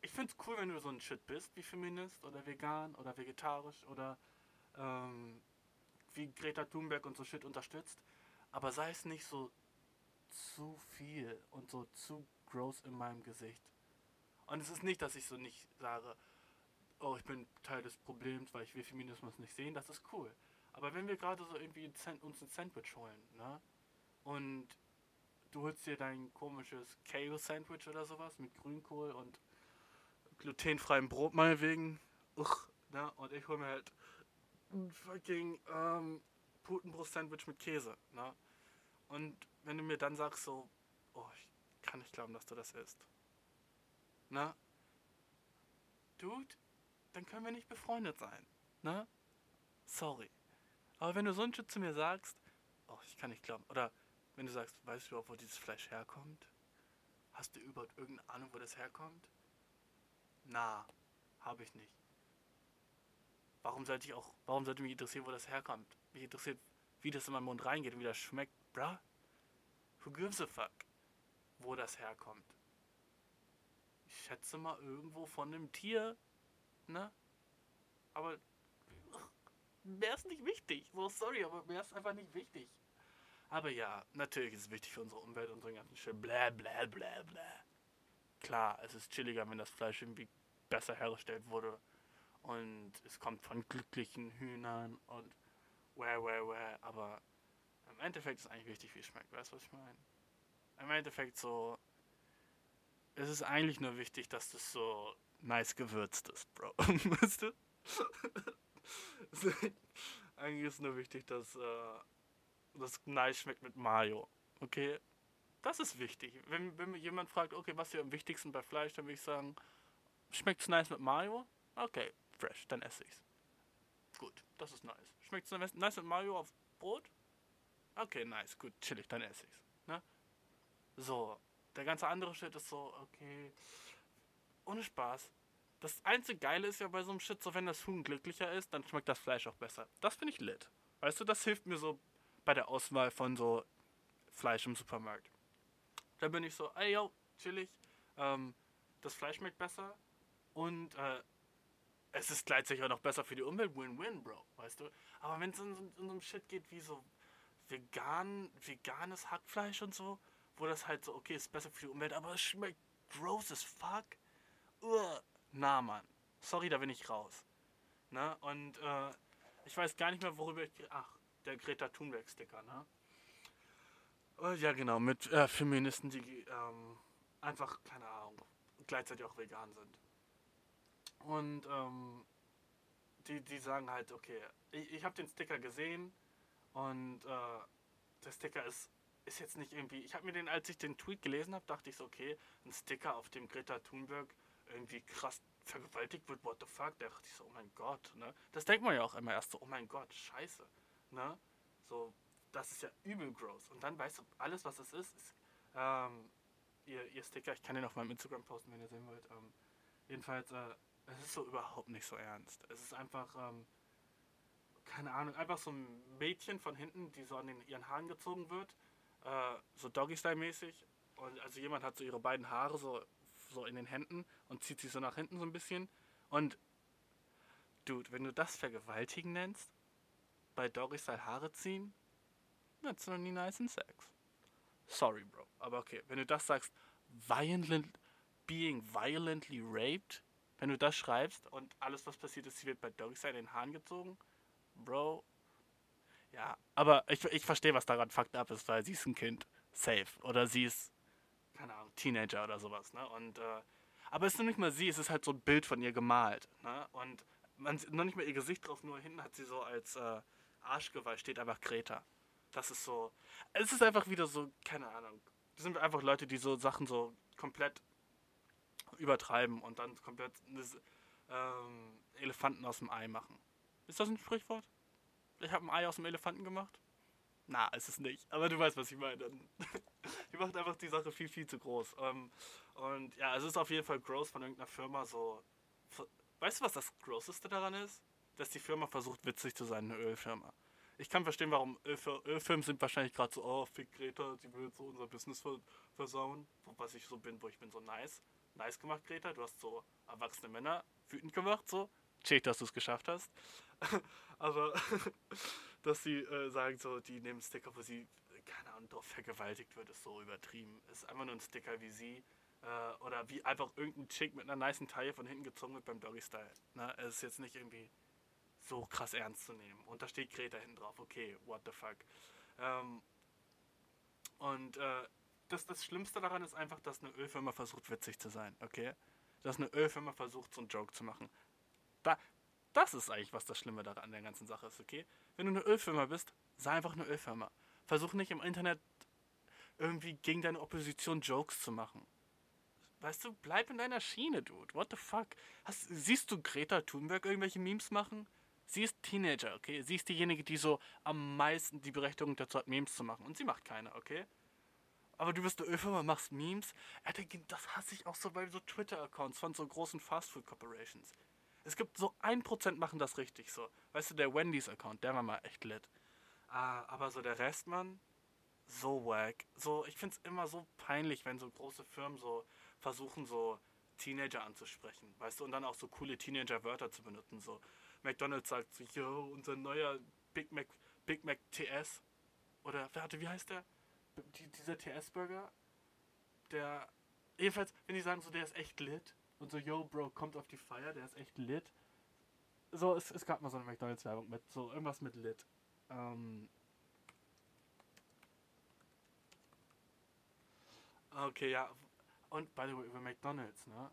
ich find's cool, wenn du so ein Shit bist, wie Feminist oder vegan oder vegetarisch oder ähm, wie Greta Thunberg und so Shit unterstützt. Aber sei es nicht so zu viel und so zu gross in meinem Gesicht. Und es ist nicht, dass ich so nicht sage, oh, ich bin Teil des Problems, weil ich will Feminismus nicht sehen, das ist cool. Aber wenn wir gerade so irgendwie uns ein Sandwich holen, ne? Und du holst dir dein komisches Kale-Sandwich oder sowas mit Grünkohl und glutenfreiem Brot meinetwegen. Uch, ne? Und ich hole mir halt ein fucking ähm, Putenbrust-Sandwich mit Käse, ne? Und wenn du mir dann sagst so, oh, ich kann nicht glauben, dass du das isst. Ne? Dude, dann können wir nicht befreundet sein. Ne? Sorry. Aber wenn du so ein Shit zu mir sagst, oh, ich kann nicht glauben. Oder wenn du sagst, weißt du überhaupt, wo dieses Fleisch herkommt? Hast du überhaupt irgendeine Ahnung, wo das herkommt? Na, habe ich nicht. Warum sollte ich auch, warum sollte mich interessieren, wo das herkommt? Mich interessiert, wie das in meinen Mund reingeht und wie das schmeckt. Bruh, who gives a fuck, wo das herkommt? Ich schätze mal irgendwo von einem Tier, ne? Aber mehr ist nicht wichtig. So, sorry, aber mehr ist einfach nicht wichtig. Aber ja, natürlich ist es wichtig für unsere Umwelt, unseren ganzen Shit. Bläh, bläh, bläh, bläh. Klar, es ist chilliger, wenn das Fleisch irgendwie besser hergestellt wurde. Und es kommt von glücklichen Hühnern und where, where, where. Aber im Endeffekt ist eigentlich wichtig, wie es schmeckt. Weißt du, was ich meine? Im Endeffekt so. Es ist eigentlich nur wichtig, dass das so nice gewürztes, Bro. (laughs) weißt du? (laughs) Eigentlich ist nur wichtig, dass äh, das nice schmeckt mit Mayo. Okay? Das ist wichtig. Wenn, wenn mir jemand fragt, okay, was ist am wichtigsten bei Fleisch, dann würde ich sagen, schmeckt es nice mit Mayo? Okay, fresh, dann esse ich's. Gut, das ist nice. Schmeckt es nice mit Mayo auf Brot? Okay, nice, gut, chillig, dann esse ich's. Ne? So, der ganze andere Shit ist so, okay, ohne Spaß. Das einzige Geile ist ja bei so einem Shit, so wenn das Huhn glücklicher ist, dann schmeckt das Fleisch auch besser. Das finde ich lit. Weißt du, das hilft mir so bei der Auswahl von so Fleisch im Supermarkt. Da bin ich so, ey yo, chillig. Ähm, das Fleisch schmeckt besser und äh, es ist gleichzeitig auch noch besser für die Umwelt. Win-win, Bro, weißt du? Aber wenn es in, in, so einem Shit geht wie so vegan, veganes Hackfleisch und so, wo das halt so, okay, ist besser für die Umwelt, aber es schmeckt gross as fuck. Uah. Na, Mann. Sorry, da bin ich raus. Ne? Und äh, ich weiß gar nicht mehr, worüber ich. Ach, der Greta Thunberg-Sticker, ne? Oh, ja, genau, mit äh, Feministen, die ähm, einfach, keine Ahnung, gleichzeitig auch vegan sind. Und ähm, die, die sagen halt, okay, ich, ich habe den Sticker gesehen und äh, der Sticker ist, ist jetzt nicht irgendwie. Ich habe mir den, als ich den Tweet gelesen habe, dachte ich so, okay, ein Sticker, auf dem Greta Thunberg irgendwie krass vergewaltigt wird, what the fuck? Da dachte ich so, oh mein Gott, ne? Das denkt man ja auch immer erst so, oh mein Gott, scheiße, ne? So, das ist ja übel gross. Und dann weißt du, alles, was es ist, ist ähm, ihr, ihr Sticker, ich kann den auf meinem Instagram posten, wenn ihr sehen wollt. Ähm, jedenfalls, äh, es ist so überhaupt nicht so ernst. Es ist einfach, ähm, keine Ahnung, einfach so ein Mädchen von hinten, die so an den, ihren Haaren gezogen wird, äh, so Doggy-Style-mäßig. Und also jemand hat so ihre beiden Haare so, so in den Händen und zieht sie so nach hinten so ein bisschen. Und, Dude, wenn du das Vergewaltigen nennst, bei Doggy-Style Haare ziehen, that's noch nie nice in Sex. Sorry, Bro. Aber okay, wenn du das sagst, violent, being violently raped, wenn du das schreibst und alles, was passiert ist, sie wird bei Doggy in den Haaren gezogen, Bro. Ja, aber ich, ich verstehe, was daran fucked up ist, weil sie ist ein Kind. Safe. Oder sie ist, keine Ahnung, Teenager oder sowas, ne? Und, äh, aber es ist noch nicht mal sie, es ist halt so ein Bild von ihr gemalt, ne? Und man sieht noch nicht mal ihr Gesicht drauf, nur hinten hat sie so als äh, Arschgeweih steht einfach Greta. Das ist so. Es ist einfach wieder so, keine Ahnung. Sind einfach Leute, die so Sachen so komplett übertreiben und dann komplett ähm, Elefanten aus dem Ei machen. Ist das ein Sprichwort? Ich habe ein Ei aus dem Elefanten gemacht? Na, ist es nicht. Aber du weißt, was ich meine. (laughs) die macht einfach die Sache viel, viel zu groß. Ähm, und ja, es ist auf jeden Fall gross von irgendeiner Firma so. Weißt du, was das Grosseste daran ist? Dass die Firma versucht, witzig zu sein, eine Ölfirma. Ich kann verstehen, warum Ölfir Ölfirmen sind wahrscheinlich gerade so, oh, fick Greta, sie will so unser Business versauen. Was ich so bin, wo ich bin so nice nice gemacht, Greta. Du hast so erwachsene Männer wütend gemacht, so. Check, dass du es geschafft hast. (laughs) Aber, (laughs) dass sie äh, sagen, so, die nehmen Sticker, wo sie, keine Ahnung, drauf vergewaltigt wird, ist so übertrieben. Ist einfach nur ein Sticker wie sie. Äh, oder wie einfach irgendein Chick mit einer niceen Taille von hinten gezogen wird beim Doggy-Style. Ne? Es ist jetzt nicht irgendwie so krass ernst zu nehmen. Und da steht Greta hinten drauf. Okay, what the fuck. Ähm, und äh, das, das Schlimmste daran ist einfach, dass eine Ölfirma versucht, witzig zu sein, okay? Dass eine Ölfirma versucht, so einen Joke zu machen. Da, das ist eigentlich, was das Schlimme daran an der ganzen Sache ist, okay? Wenn du eine Ölfirma bist, sei einfach eine Ölfirma. Versuch nicht im Internet irgendwie gegen deine Opposition Jokes zu machen. Weißt du, bleib in deiner Schiene, Dude. What the fuck? Hast, siehst du Greta Thunberg irgendwelche Memes machen? Sie ist Teenager, okay? Sie ist diejenige, die so am meisten die Berechtigung dazu hat, Memes zu machen. Und sie macht keine, okay? aber du bist eine Ölfirma, machst Memes. das hasse ich auch so bei so Twitter-Accounts von so großen Fastfood-Corporations. Es gibt so ein Prozent machen das richtig so. Weißt du, der Wendy's-Account, der war mal echt lit. Ah, aber so der Rest, Mann, so wack. So, ich find's immer so peinlich, wenn so große Firmen so versuchen, so Teenager anzusprechen. Weißt du, und dann auch so coole Teenager-Wörter zu benutzen. So, McDonalds sagt so, yo, unser neuer Big Mac, Big Mac TS. Oder, warte, wie heißt der? die, dieser TS-Burger, der, jedenfalls, wenn die sagen so, der ist echt lit und so, yo, Bro, kommt auf die Feier, der ist echt lit. So, es, es gab mal so eine McDonalds-Werbung mit, so irgendwas mit lit. Ähm, Okay, ja. Und by the way, über McDonalds, ne?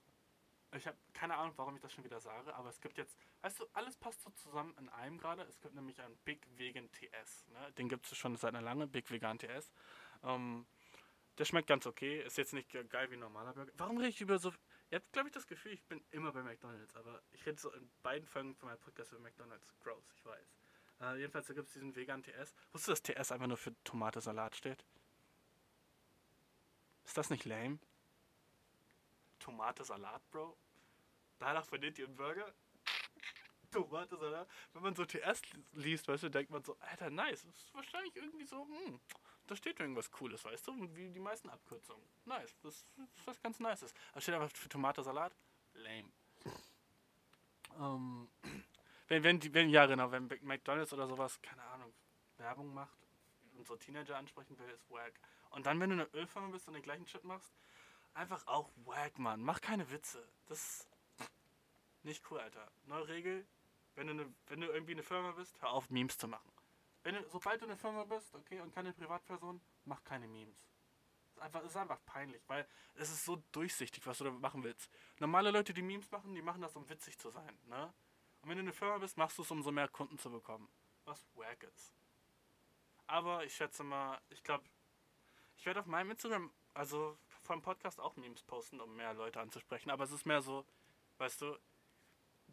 Ich habe keine Ahnung, warum ich das schon wieder sage, aber es gibt jetzt, weißt du, alles passt so zusammen in einem gerade. Es gibt nämlich einen Big Vegan TS. Ne? Den gibt es schon seit einer lange, Big Vegan TS. Ähm, der schmeckt ganz okay, ist jetzt nicht geil wie ein normaler Burger. Warum rede ich über so. Ihr habt, glaube ich, das Gefühl, ich bin immer bei McDonalds, aber ich rede so in beiden Folgen von meinem Podcast über McDonalds. Gross, ich weiß. Äh, jedenfalls, da gibt es diesen vegan TS. Wusstest du, dass TS einfach nur für Tomate-Salat steht? Ist das nicht lame? Tomate-Salat, Bro? Danach verdient ihr einen Burger? (laughs) Tomate-Salat? Wenn man so TS liest, weißt du, denkt man so, Alter, nice. Das ist wahrscheinlich irgendwie so, hm, da steht irgendwas Cooles, weißt du? Wie die meisten Abkürzungen. Nice. Das ist was ganz Nices. Da steht einfach für Tomate-Salat. Lame. (laughs) Ähm, wenn, wenn, die, wenn, ja genau, wenn McDonalds oder sowas, keine Ahnung, Werbung macht und so Teenager ansprechen will, ist wack. Und dann, wenn du eine Ölfirma bist und den gleichen Shit machst, einfach auch wack, Mann. Mach keine Witze. Das ist nicht cool, Alter. Neue Regel, wenn du, ne, wenn du irgendwie eine Firma bist, hör auf, Memes zu machen. Wenn du, sobald du eine Firma bist, okay, und keine Privatperson, mach keine Memes. Das ist einfach, ist einfach peinlich, weil es ist so durchsichtig, was du damit machen willst. Normale Leute, die Memes machen, die machen das, um witzig zu sein, ne? Und wenn du eine Firma bist, machst du es, um so mehr Kunden zu bekommen. Was wack ist. Aber ich schätze mal, ich glaube, ich werde auf meinem Instagram, also vom Podcast auch Memes posten, um mehr Leute anzusprechen. Aber es ist mehr so, weißt du,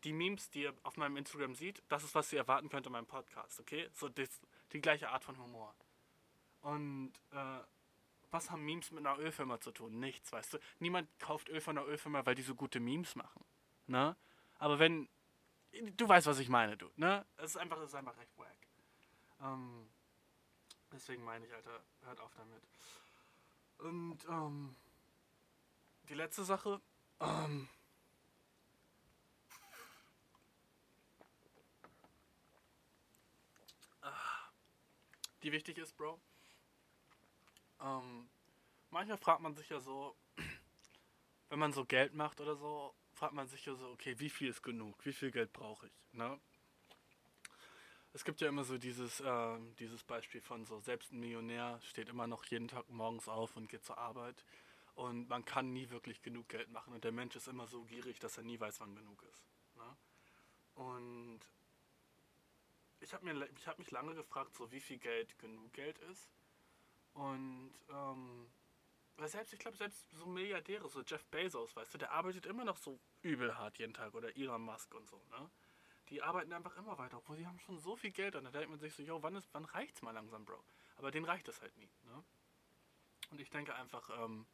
die Memes, die ihr auf meinem Instagram seht, das ist, was ihr erwarten könnt in meinem Podcast, okay? So das, die gleiche Art von Humor. Und äh, was haben Memes mit einer Ölfirma zu tun? Nichts, weißt du? Niemand kauft Öl von einer Ölfirma, weil die so gute Memes machen. Ne? Aber wenn. Du weißt, was ich meine, du. Ne? Es ist einfach, es ist einfach recht wack. Ähm, deswegen meine ich, Alter, hört auf damit. Und ähm, die letzte Sache. Ähm, die wichtig ist, Bro. Ähm, manchmal fragt man sich ja so, wenn man so Geld macht oder so, fragt man sich ja so, okay, wie viel ist genug? Wie viel Geld brauche ich? Ne? Es gibt ja immer so dieses, äh, dieses Beispiel von so, selbst ein Millionär steht immer noch jeden Tag morgens auf und geht zur Arbeit. Und man kann nie wirklich genug Geld machen. Und der Mensch ist immer so gierig, dass er nie weiß, wann genug ist. Ne? Und ich habe hab mich lange gefragt, so wie viel Geld genug Geld ist. Und ähm, weil selbst, ich glaube, selbst so Milliardäre, so Jeff Bezos, weißt du, der arbeitet immer noch so übel hart jeden Tag oder Elon Musk und so, ne? Die arbeiten einfach immer weiter, obwohl die haben schon so viel Geld und dann denkt man sich so, yo, wann, ist, wann reicht's mal langsam, Bro? Aber denen reicht es halt nie, ne? Und ich denke einfach, ähm,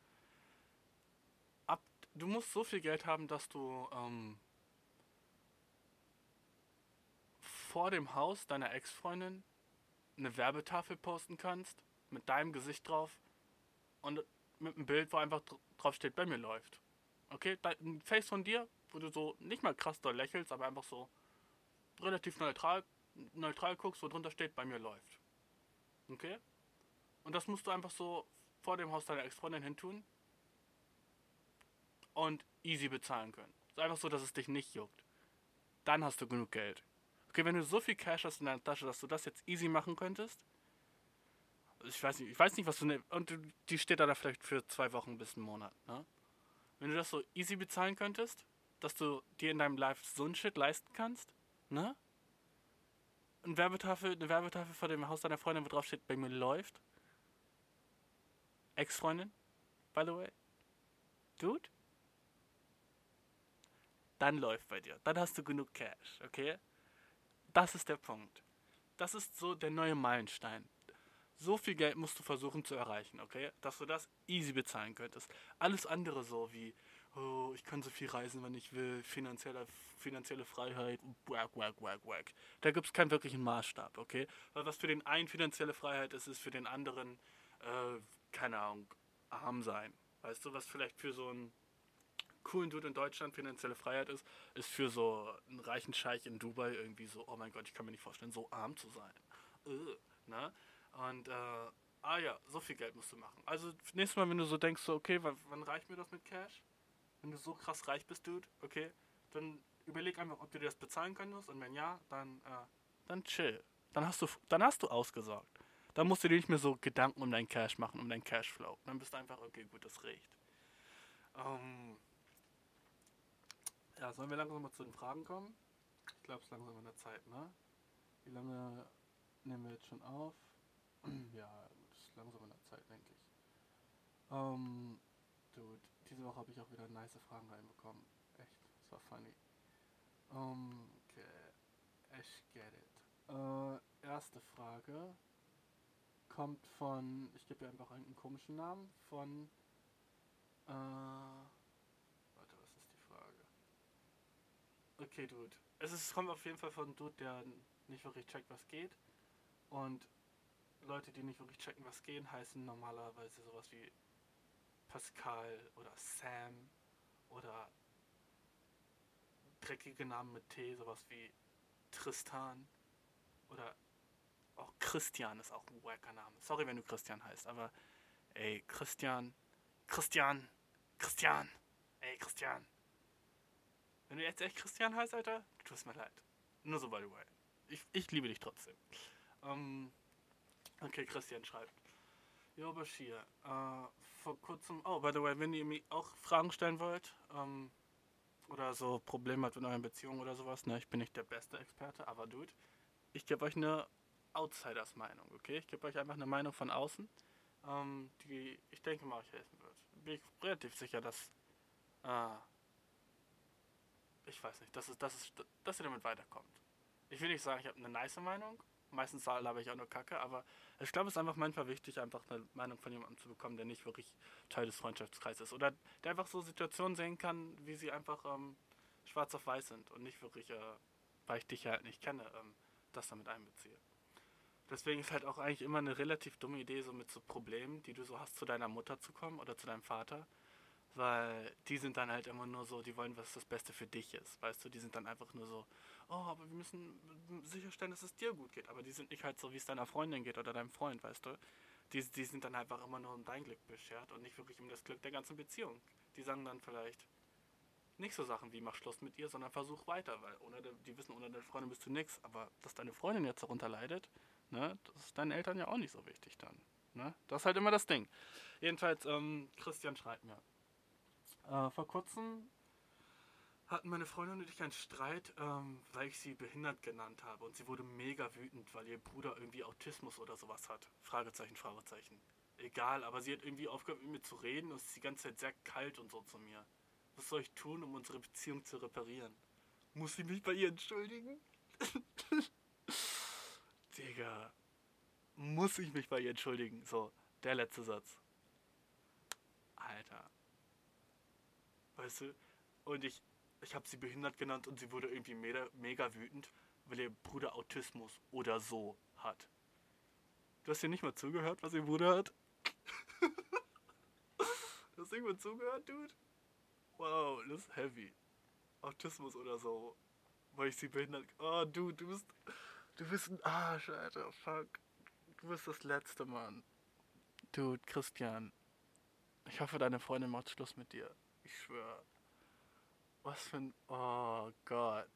ab, du musst so viel Geld haben, dass du, ähm, vor dem Haus deiner Ex-Freundin eine Werbetafel posten kannst, mit deinem Gesicht drauf und mit einem Bild, wo einfach drauf steht, bei mir läuft. Okay, ein Face von dir, wo du so nicht mal krass doll lächelst, aber einfach so relativ neutral, neutral guckst, wo drunter steht, bei mir läuft. Okay? Und das musst du einfach so vor dem Haus deiner Ex-Freundin hin tun und easy bezahlen können. Ist einfach so, dass es dich nicht juckt. Dann hast du genug Geld. Okay, wenn du so viel Cash hast in deiner Tasche, dass du das jetzt easy machen könntest, ich weiß nicht, ich weiß nicht, was du ne, und die steht da vielleicht für zwei Wochen bis einen Monat, ne? Wenn du das so easy bezahlen könntest, dass du dir in deinem Life so ein Shit leisten kannst, ne? Eine Werbetafel, eine Werbetafel vor dem Haus deiner Freundin, wo drauf steht, bei mir läuft. Ex-Freundin, by the way. Dude? Dann läuft bei dir. Dann hast du genug Cash, okay? Das ist der Punkt. Das ist so der neue Meilenstein. So viel Geld musst du versuchen zu erreichen, okay? Dass du das easy bezahlen könntest. Alles andere so wie, oh, ich kann so viel reisen, wenn ich will, finanzielle, finanzielle Freiheit, wack, wack, wack, wack. Da gibt es keinen wirklichen Maßstab, okay? Weil was für den einen finanzielle Freiheit ist, ist für den anderen, äh, keine Ahnung, arm sein. Weißt du, was vielleicht für so einen coolen Dude in Deutschland finanzielle Freiheit ist, ist für so einen reichen Scheich in Dubai irgendwie so, oh mein Gott, ich kann mir nicht vorstellen, so arm zu sein. Äh, ne? Und, äh, ah ja, so viel Geld musst du machen. Also, nächstes Mal, wenn du so denkst, so, okay, wann, wann reicht mir das mit Cash? Wenn du so krass reich bist, Dude, okay, dann überleg einfach, ob du dir das bezahlen könntest und wenn ja, dann, äh, dann chill. Dann hast du, dann hast du ausgesorgt. Dann musst du dir nicht mehr so Gedanken um dein Cash machen, um dein Cashflow. Dann bist du einfach, okay, gut, das reicht. Ähm, Ja, sollen wir langsam mal zu den Fragen kommen? Ich glaube, es ist langsam an der Zeit, ne? Wie lange nehmen wir jetzt schon auf? (clears throat) ja, es ist langsam an der Zeit, denke ich. Ähm, dude, diese Woche habe ich auch wieder nice Fragen reinbekommen. Echt, das war funny. Um, okay, ich get it. Äh, erste Frage kommt von, ich gebe dir einfach einen komischen Namen, von, äh, warte, was ist die Frage? Okay, Dude. Es, ist, kommt auf jeden Fall von Dude, der nicht wirklich checkt, was geht. Und Leute, die nicht wirklich checken, was geht, heißen normalerweise sowas wie Pascal oder Sam oder dreckige Namen mit T, sowas wie Tristan oder auch Christian ist auch ein wacker Name. Sorry, wenn du Christian heißt, aber ey, Christian, Christian, Christian, ey, Christian. Wenn du jetzt echt Christian heißt, Alter, du tust mir leid. Nur so by the way. Ich, ich liebe dich trotzdem. Ähm, okay, Christian schreibt. Jo, Bashir, äh, vor kurzem, oh, by the way, wenn ihr mir auch Fragen stellen wollt, ähm, oder so Probleme habt in euren Beziehungen oder sowas, ne, ich bin nicht der beste Experte, aber dude, ich gebe euch eine Outsiders Meinung, okay? Ich gebe euch einfach eine Meinung von außen, ähm, die ich denke mal euch helfen wird. Bin ich relativ sicher, dass, äh, ich weiß nicht, dass, dass, dass ihr damit weiterkommt. Ich will nicht sagen, ich habe eine nice Meinung, meistens habe ich auch nur Kacke, aber ich glaube, es ist einfach manchmal wichtig, einfach eine Meinung von jemandem zu bekommen, der nicht wirklich Teil des Freundschaftskreises ist. Oder der einfach so Situationen sehen kann, wie sie einfach ähm, schwarz auf weiß sind und nicht wirklich, äh, weil ich dich halt nicht kenne, ähm, das damit einbeziehe. Deswegen ist halt auch eigentlich immer eine relativ dumme Idee, so mit so Problemen, die du so hast, zu deiner Mutter zu kommen oder zu deinem Vater. Weil die sind dann halt immer nur so, die wollen, was das Beste für dich ist. Weißt du, die sind dann einfach nur so, oh, aber wir müssen sicherstellen, dass es dir gut geht. Aber die sind nicht halt so, wie es deiner Freundin geht oder deinem Freund, weißt du. Die, die sind dann einfach immer nur um dein Glück beschert und nicht wirklich um das Glück der ganzen Beziehung. Die sagen dann vielleicht nicht so Sachen wie mach Schluss mit ihr, sondern versuch weiter, weil ohne die wissen, ohne deine Freundin bist du nix. Aber dass deine Freundin jetzt darunter leidet, Ne? Das ist deinen Eltern ja auch nicht so wichtig dann. Ne? Das ist halt immer das Ding. Jedenfalls, ähm, Christian schreibt mir. Äh, vor kurzem hatten meine Freundin und ich einen Streit, ähm, weil ich sie behindert genannt habe. Und sie wurde mega wütend, weil ihr Bruder irgendwie Autismus oder sowas hat. Fragezeichen, Fragezeichen. Egal, aber sie hat irgendwie aufgehört mit mir zu reden und ist die ganze Zeit sehr kalt und so zu mir. Was soll ich tun, um unsere Beziehung zu reparieren? Muss sie mich bei ihr entschuldigen? (laughs) Digga, muss ich mich bei ihr entschuldigen? So, der letzte Satz. Alter. Weißt du, und ich, ich habe sie behindert genannt und sie wurde irgendwie mega, mega wütend, weil ihr Bruder Autismus oder so hat. Du hast ihr nicht mal zugehört, was ihr Bruder hat? du hast irgendwann zugehört, Dude? Wow, das ist heavy. Autismus oder so. Weil ich sie behindert. Oh, Dude, du bist. Du bist ein Arsch, Alter. Fuck. Du bist das letzte Mann. Dude, Christian. Ich hoffe, deine Freundin macht Schluss mit dir. Ich schwöre. Was für ein. Oh Gott.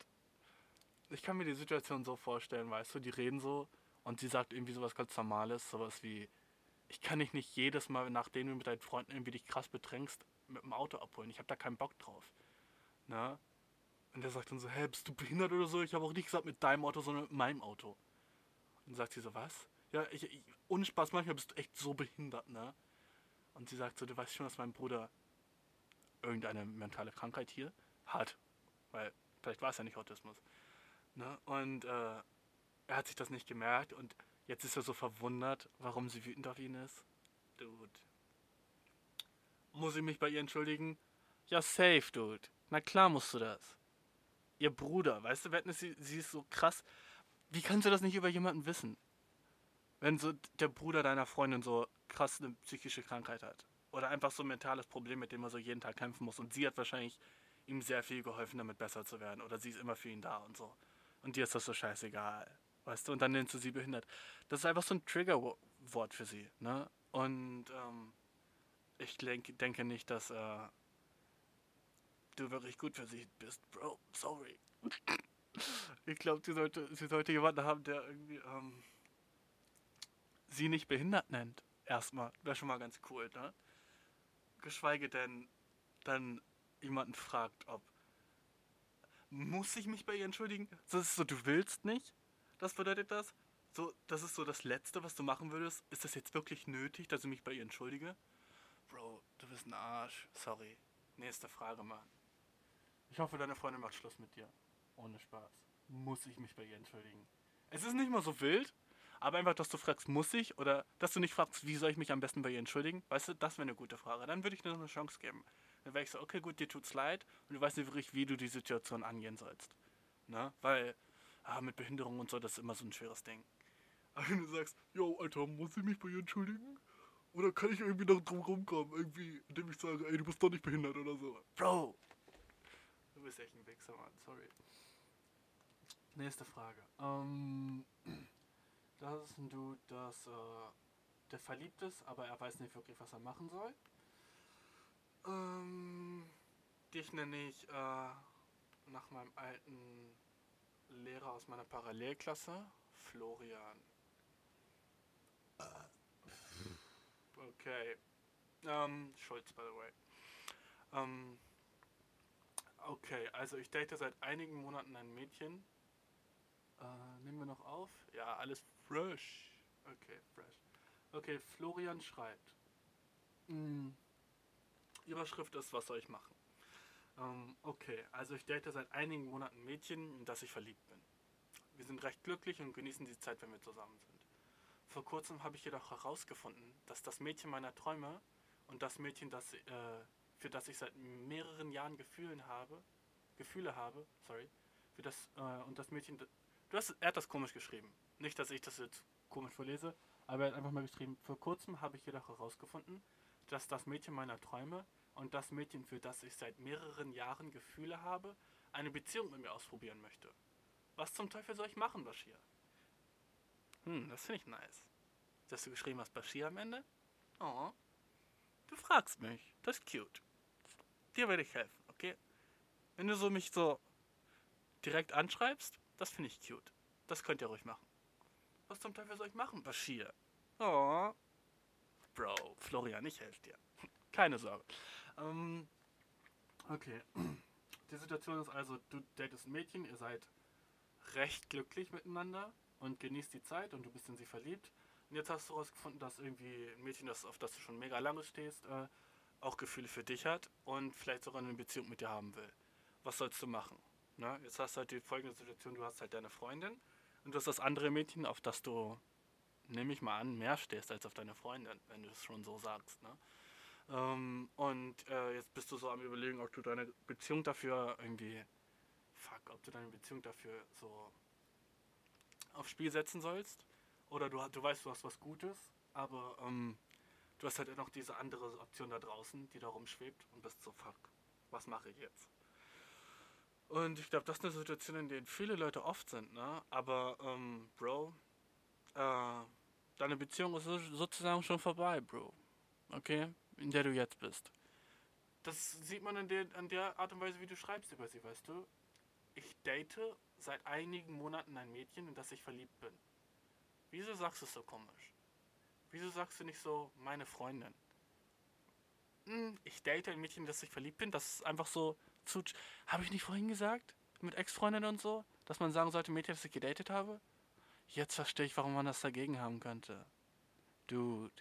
Ich kann mir die Situation so vorstellen, weißt du, die reden so und sie sagt irgendwie sowas ganz Normales, sowas wie: Ich kann dich nicht jedes Mal, nachdem du mit deinen Freunden irgendwie dich krass bedrängst, mit dem Auto abholen. Ich habe da keinen Bock drauf. Ne? Und der sagt dann so, hä, bist du behindert oder so? Ich habe auch nicht gesagt mit deinem Auto, sondern mit meinem Auto. Und dann sagt sie so, was? Ja, ich, ich, ohne Spaß, manchmal bist du echt so behindert, ne? Und sie sagt so, du weißt schon, dass mein Bruder irgendeine mentale Krankheit hier hat. Weil, vielleicht war es ja nicht Autismus. Ne? Und äh, er hat sich das nicht gemerkt und jetzt ist er so verwundert, warum sie wütend auf ihn ist. Dude. Muss ich mich bei ihr entschuldigen? Ja, safe, Dude. Na klar musst du das ihr Bruder, weißt du, wenn sie, sie ist so krass. Wie kannst du das nicht über jemanden wissen? Wenn so der Bruder deiner Freundin so krass eine psychische Krankheit hat. Oder einfach so ein mentales Problem, mit dem er so jeden Tag kämpfen muss. Und sie hat wahrscheinlich ihm sehr viel geholfen, damit besser zu werden. Oder sie ist immer für ihn da und so. Und dir ist das so scheißegal. Weißt du, und dann nennst du sie behindert. Das ist einfach so ein Triggerwort für sie, ne? Und ähm, ich denk, denke nicht, dass äh, du wirklich gut für sie bist, Bro. Sorry. ich glaube, sie sollte, sie sollte jemanden haben, der irgendwie ähm, sie nicht behindert nennt. Erstmal. Wäre schon mal ganz cool, ne? Geschweige denn dann jemanden fragt, ob muss ich mich bei ihr entschuldigen? Das ist so, du willst nicht? Das bedeutet das? So, das ist so das Letzte, was du machen würdest. Ist das jetzt wirklich nötig, dass ich mich bei ihr entschuldige? Bro, du bist ein Arsch. Sorry. Nächste Frage, Mann. Ich hoffe, deine Freundin macht Schluss mit dir. Ohne Spaß. Muss ich mich bei ihr entschuldigen? Es ist nicht mal so wild, aber einfach, dass du fragst, muss ich? Oder dass du nicht fragst, wie soll ich mich am besten bei ihr entschuldigen? Weißt du, das wäre eine gute Frage. Dann würde ich dir eine Chance geben. Dann wäre ich so, okay, gut, dir tut's leid und du weißt nicht wirklich, wie du die Situation angehen sollst. Ne? Weil, ah, mit Behinderung und so, das ist immer so ein schweres Ding. Aber wenn du sagst, yo, Alter, muss ich mich bei ihr entschuldigen? Oder kann ich irgendwie noch drum rumkommen? Irgendwie, indem ich sage, ey, du bist doch nicht behindert oder so. Bro! Du bist echt ein Wichser, Mann, sorry. Nächste Frage. Ähm, das ist ein Dude, das, äh, der verliebt ist, aber er weiß nicht wirklich, was er machen soll. Ähm, dich nenne ich äh, nach meinem alten Lehrer aus meiner Parallelklasse, Florian. Okay. Ähm, Schulz, by the way. Ähm, okay, also ich date seit einigen Monaten ein Mädchen. Äh, nehmen wir noch auf? Ja, alles fresh. Okay, fresh. Okay, Florian schreibt. Mm, Überschrift ist, was soll ich machen? Ähm, okay, also ich date seit einigen Monaten Mädchen, in das ich verliebt bin. Wir sind recht glücklich und genießen die Zeit, wenn wir zusammen sind. Vor kurzem habe ich jedoch herausgefunden, dass das Mädchen meiner Träume und das Mädchen, das, äh, für das ich seit mehreren Jahren Gefühlen habe, Gefühle habe, sorry, für das äh, und das Mädchen, du hast, er hat das komisch geschrieben. Nicht, dass ich das jetzt komisch vorlese, aber er hat einfach mal geschrieben. Vor kurzem habe ich jedoch herausgefunden, dass das Mädchen meiner Träume und das Mädchen, für das ich seit mehreren Jahren Gefühle habe, eine Beziehung mit mir ausprobieren möchte. Was zum Teufel soll ich machen, Bashir? Hm, das finde ich nice. Dass du geschrieben hast, Bashir am Ende? Oh. Du fragst mich. Das ist cute. Dir werde ich helfen, okay? Wenn du so mich so direkt anschreibst, das finde ich cute. Das könnt ihr ruhig machen. Was zum Teufel soll ich machen, Bashir? Oh. Bro, Florian, ich helfe dir. Keine Sorge. Ähm, okay. Die Situation ist also, du datest ein Mädchen, ihr seid recht glücklich miteinander und genießt die Zeit und du bist in sie verliebt. Und jetzt hast du herausgefunden, dass irgendwie ein Mädchen, das, auf das du schon mega lange stehst, äh, auch Gefühle für dich hat und vielleicht sogar eine Beziehung mit dir haben will. Was sollst du machen? Na, jetzt hast du halt die folgende Situation, du hast halt deine Freundin und du hast das andere Mädchen, auf das du, nehme ich mal an, mehr stehst als auf deine Freundin, wenn du es schon so sagst. Ne? Ähm, und äh, jetzt bist du so am überlegen, ob du deine Beziehung dafür irgendwie, fuck, ob du deine Beziehung dafür so aufs Spiel setzen sollst. Oder du, du weißt, du hast was Gutes, aber ähm, du hast halt noch diese andere Option da draußen, die da rumschwebt und bist so, fuck, was mache ich jetzt? Und ich glaube, das ist eine Situation, in der viele Leute oft sind, ne? Aber, ähm, Bro, äh, deine Beziehung ist sozusagen schon vorbei, Bro. Okay? In der du jetzt bist. Das sieht man an der, an der Art und Weise, wie du schreibst über sie, weißt du? Ich date seit einigen Monaten ein Mädchen, in das ich verliebt bin. Wieso sagst du es so komisch? Wieso sagst du nicht so, meine Freundin? Hm, ich date ein Mädchen, in das ich verliebt bin. Das ist einfach so zu. Habe ich nicht vorhin gesagt? Mit Ex-Freundin und so? Dass man sagen sollte, Mädchen, das ich gedatet habe? Jetzt verstehe ich, warum man das dagegen haben könnte. Dude.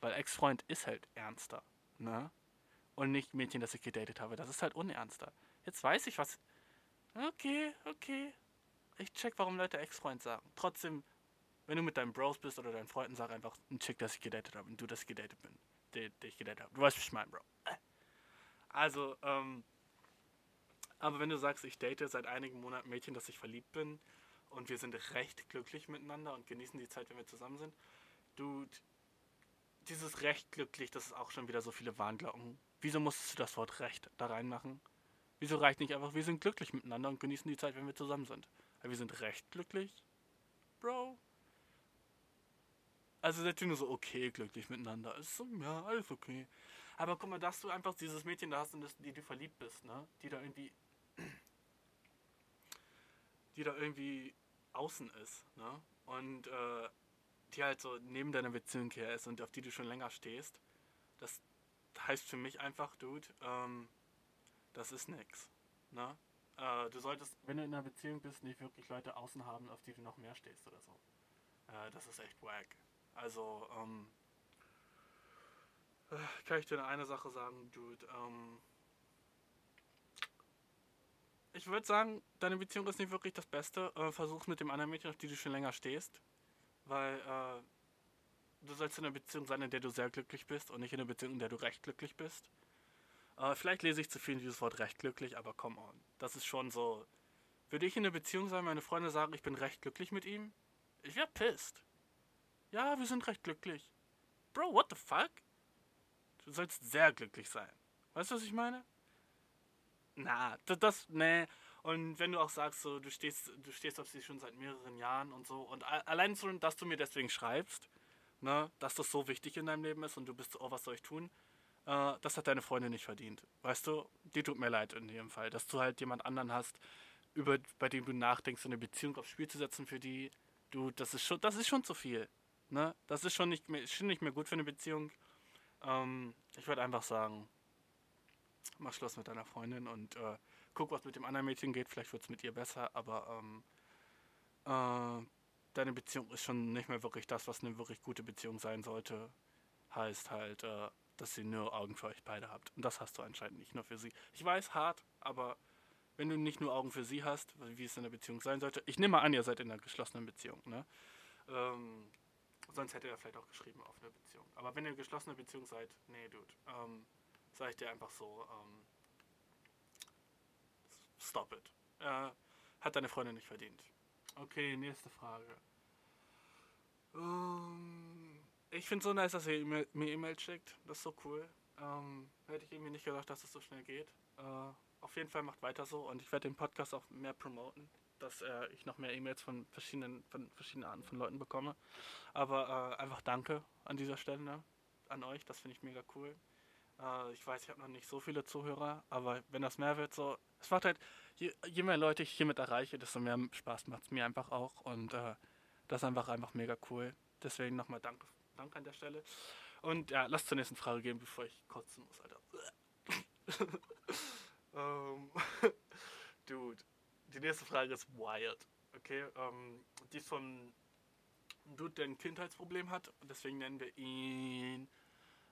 Weil Ex-Freund ist halt ernster. Ne? Und nicht Mädchen, das ich gedatet habe. Das ist halt unernster. Jetzt weiß ich, was. Okay, okay. Ich check, warum Leute Ex-Freund sagen. Trotzdem, wenn du mit deinen Bros bist oder deinen Freunden, sag einfach ein Chick, das ich gedatet habe und du, das ich gedatet bin. Den, ich gedatet habe. Du weißt, was ich meine, Bro. Also, ähm. Aber wenn du sagst, ich date seit einigen Monaten Mädchen, dass ich verliebt bin und wir sind recht glücklich miteinander und genießen die Zeit, wenn wir zusammen sind, du, dieses recht glücklich, das ist auch schon wieder so viele Warnglocken. Wieso musstest du das Wort recht da reinmachen? Wieso reicht nicht einfach, wir sind glücklich miteinander und genießen die Zeit, wenn wir zusammen sind? Weil wir sind recht glücklich? Bro. Also seid ihr nur so okay glücklich miteinander. Ist so, ja, alles okay. Aber guck mal, dass du einfach dieses Mädchen da hast, in das, die du verliebt bist, ne? Die da irgendwie. (clears throat) Die da irgendwie außen ist, ne? Und äh, die halt so neben deiner Beziehung her ist und auf die du schon länger stehst. Das heißt für mich einfach, Dude, ähm, das ist nix. Ne? Äh, du solltest, wenn du in einer Beziehung bist, nicht wirklich Leute außen haben, auf die du noch mehr stehst oder so. Äh, das ist echt wack. Also, ähm, äh, kann ich dir eine Sache sagen, Dude. Ähm, ich würde sagen, deine Beziehung ist nicht wirklich das Beste. Äh, versuch's mit dem anderen Mädchen, auf die du schon länger stehst. Weil äh, du sollst in einer Beziehung sein, in der du sehr glücklich bist und nicht in einer Beziehung, in der du recht glücklich bist. Äh, vielleicht lese ich zu viel dieses Wort recht glücklich, aber come on. Das ist schon so. Würde ich in einer Beziehung sein, meine Freunde sagen, ich bin recht glücklich mit ihm? Ich wäre pissed. Ja, wir sind recht glücklich. Bro, what the fuck? Du sollst sehr glücklich sein. Weißt du, was ich meine? Na, das, das nee. Und wenn du auch sagst, so, du stehst, du stehst auf sie schon seit mehreren Jahren und so, und allein so, dass du mir deswegen schreibst, ne, dass das so wichtig in deinem Leben ist und du bist, oh, was soll ich tun? Äh, das hat deine Freundin nicht verdient. Weißt du, die tut mir leid in dem Fall, dass du halt jemand anderen hast, über, bei dem du nachdenkst, eine Beziehung aufs Spiel zu setzen für die, du, das ist schon, das ist schon zu viel. Ne? Das ist schon nicht mehr, schon nicht mehr gut für eine Beziehung. Ähm, ich würde einfach sagen, mach Schluss mit deiner Freundin und äh, guck, was mit dem anderen Mädchen geht. Vielleicht wird es mit ihr besser, aber ähm, äh, deine Beziehung ist schon nicht mehr wirklich das, was eine wirklich gute Beziehung sein sollte. Heißt halt, äh, dass ihr nur Augen für euch beide habt. Und das hast du anscheinend nicht nur für sie. Ich weiß, hart, aber wenn du nicht nur Augen für sie hast, wie es in der Beziehung sein sollte, ich nehme an, ihr seid in einer geschlossenen Beziehung, ne? Ähm, sonst hätte er vielleicht auch geschrieben auf eine Beziehung. Aber wenn ihr in geschlossener Beziehung seid, nee, Dude, ähm, sag ich dir einfach so, ähm, stop it. Äh, hat deine Freundin nicht verdient. Okay, nächste Frage. Ähm, ich finde so nice, dass ihr mir E-Mail schickt. Das ist so cool. Ähm, hätte ich irgendwie nicht gedacht, dass es so schnell geht. Äh, auf jeden Fall macht weiter so und ich werde den Podcast auch mehr promoten, dass äh, ich noch mehr E-Mails von verschiedenen, von verschiedenen Arten von Leuten bekomme. Aber äh, einfach danke an dieser Stelle ne? an euch, das finde ich mega cool. Äh, ich weiß, ich habe noch nicht so viele Zuhörer, aber wenn das mehr wird, so, es macht halt, je, mehr Leute ich hiermit erreiche, desto mehr Spaß macht es mir einfach auch und äh, das ist einfach, einfach mega cool. Deswegen nochmal danke, danke an der Stelle. Und ja, lass zur nächsten Frage gehen, bevor ich kotzen muss, Alter. um, (laughs) ähm, (laughs) dude, die nächste Frage ist wild. Okay, um, ähm, die ist von einem Dude, der ein Kindheitsproblem hat. Und deswegen nennen wir ihn.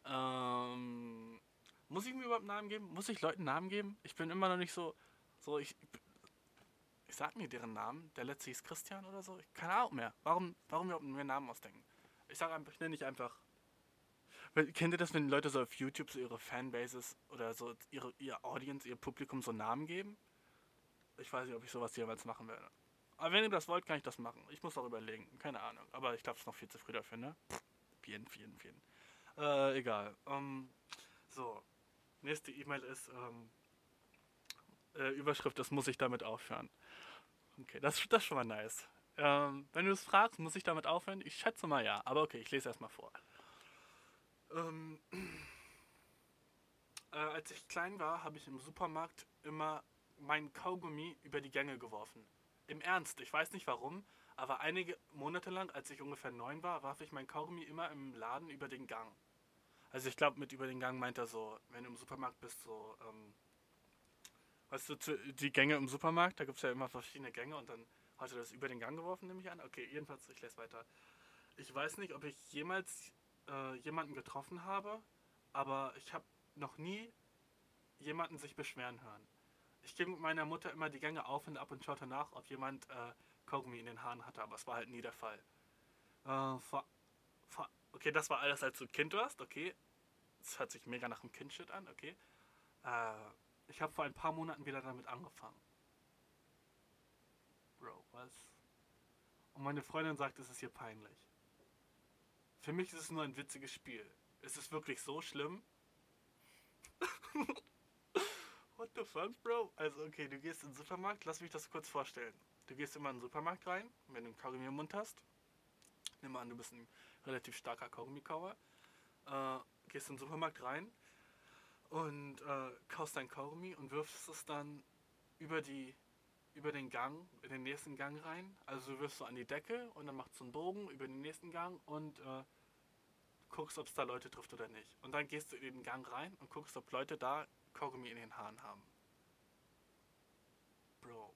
Ähm, muss ich mir überhaupt Namen geben? Muss ich Leuten Namen geben? Ich bin immer noch nicht so. So, ich. Ich sag mir deren Namen. Der letzte hieß Christian oder so. Keine Ahnung mehr. Warum, warum überhaupt mir Namen ausdenken? Ich sag einfach, ich nenne nicht einfach Kennt ihr das, wenn Leute so auf YouTube so ihre Fanbases oder so ihre, ihr Audience, ihr Publikum so Namen geben? Ich weiß nicht, ob ich sowas jemals machen werde. Aber wenn ihr das wollt, kann ich das machen. Ich muss auch überlegen. Keine Ahnung. Aber ich glaube, es ist noch viel zu früh dafür, ne? Vielen, vielen, vielen. Äh, egal. Ähm, so. Nächste E-Mail ist, ähm, äh, Überschrift ist, muss ich damit aufhören? Okay, das, das ist schon mal nice. Ähm, wenn du es fragst, muss ich damit aufhören? Ich schätze mal ja. Aber okay, ich lese erstmal vor. Ähm, äh, als ich klein war, habe ich im Supermarkt immer meinen Kaugummi über die Gänge geworfen. Im Ernst, ich weiß nicht warum, aber einige Monate lang, als ich ungefähr neun war, warf ich meinen Kaugummi immer im Laden über den Gang. Also ich glaube, mit über den Gang meint er so, wenn du im Supermarkt bist, so, ähm, weißt du, die Gänge im Supermarkt, da gibt es ja immer verschiedene Gänge und dann hat er das über den Gang geworfen, nehme ich an. Okay, jedenfalls, ich lese weiter. Ich weiß nicht, ob ich jemals äh, jemanden getroffen habe, aber ich habe noch nie jemanden sich beschweren hören. Ich ging mit meiner Mutter immer die Gänge auf und ab und schaute nach, ob jemand äh, Kaugummi in den Haaren hatte, aber es war halt nie der Fall. Äh, vor, vor, okay, das war alles, als du Kind warst, okay. Das hört sich mega nach einem Kindshit an, okay. Äh, ich habe vor ein paar Monaten wieder damit angefangen. Bro, was? Und meine Freundin sagt, es ist hier peinlich. Für mich ist es nur ein witziges Spiel. Ist es wirklich so schlimm? (laughs) What the fuck, Bro? Also, okay, du gehst in den Supermarkt, lass mich das kurz vorstellen. Du gehst immer in den Supermarkt rein, wenn du einen Kaugummi im Mund hast. Nimm mal an, du bist ein relativ starker Kaugummikauer. Äh, gehst in den Supermarkt rein und äh, kaufst dein Kaugummi und wirfst es dann über die über den Gang, in den nächsten Gang rein. Also du wirfst so an die Decke und dann machst du einen Bogen über den nächsten Gang und äh, guckst, ob es da Leute trifft oder nicht. Und dann gehst du in den Gang rein und guckst, ob Leute da Kaugummi in den Haaren haben. Bro.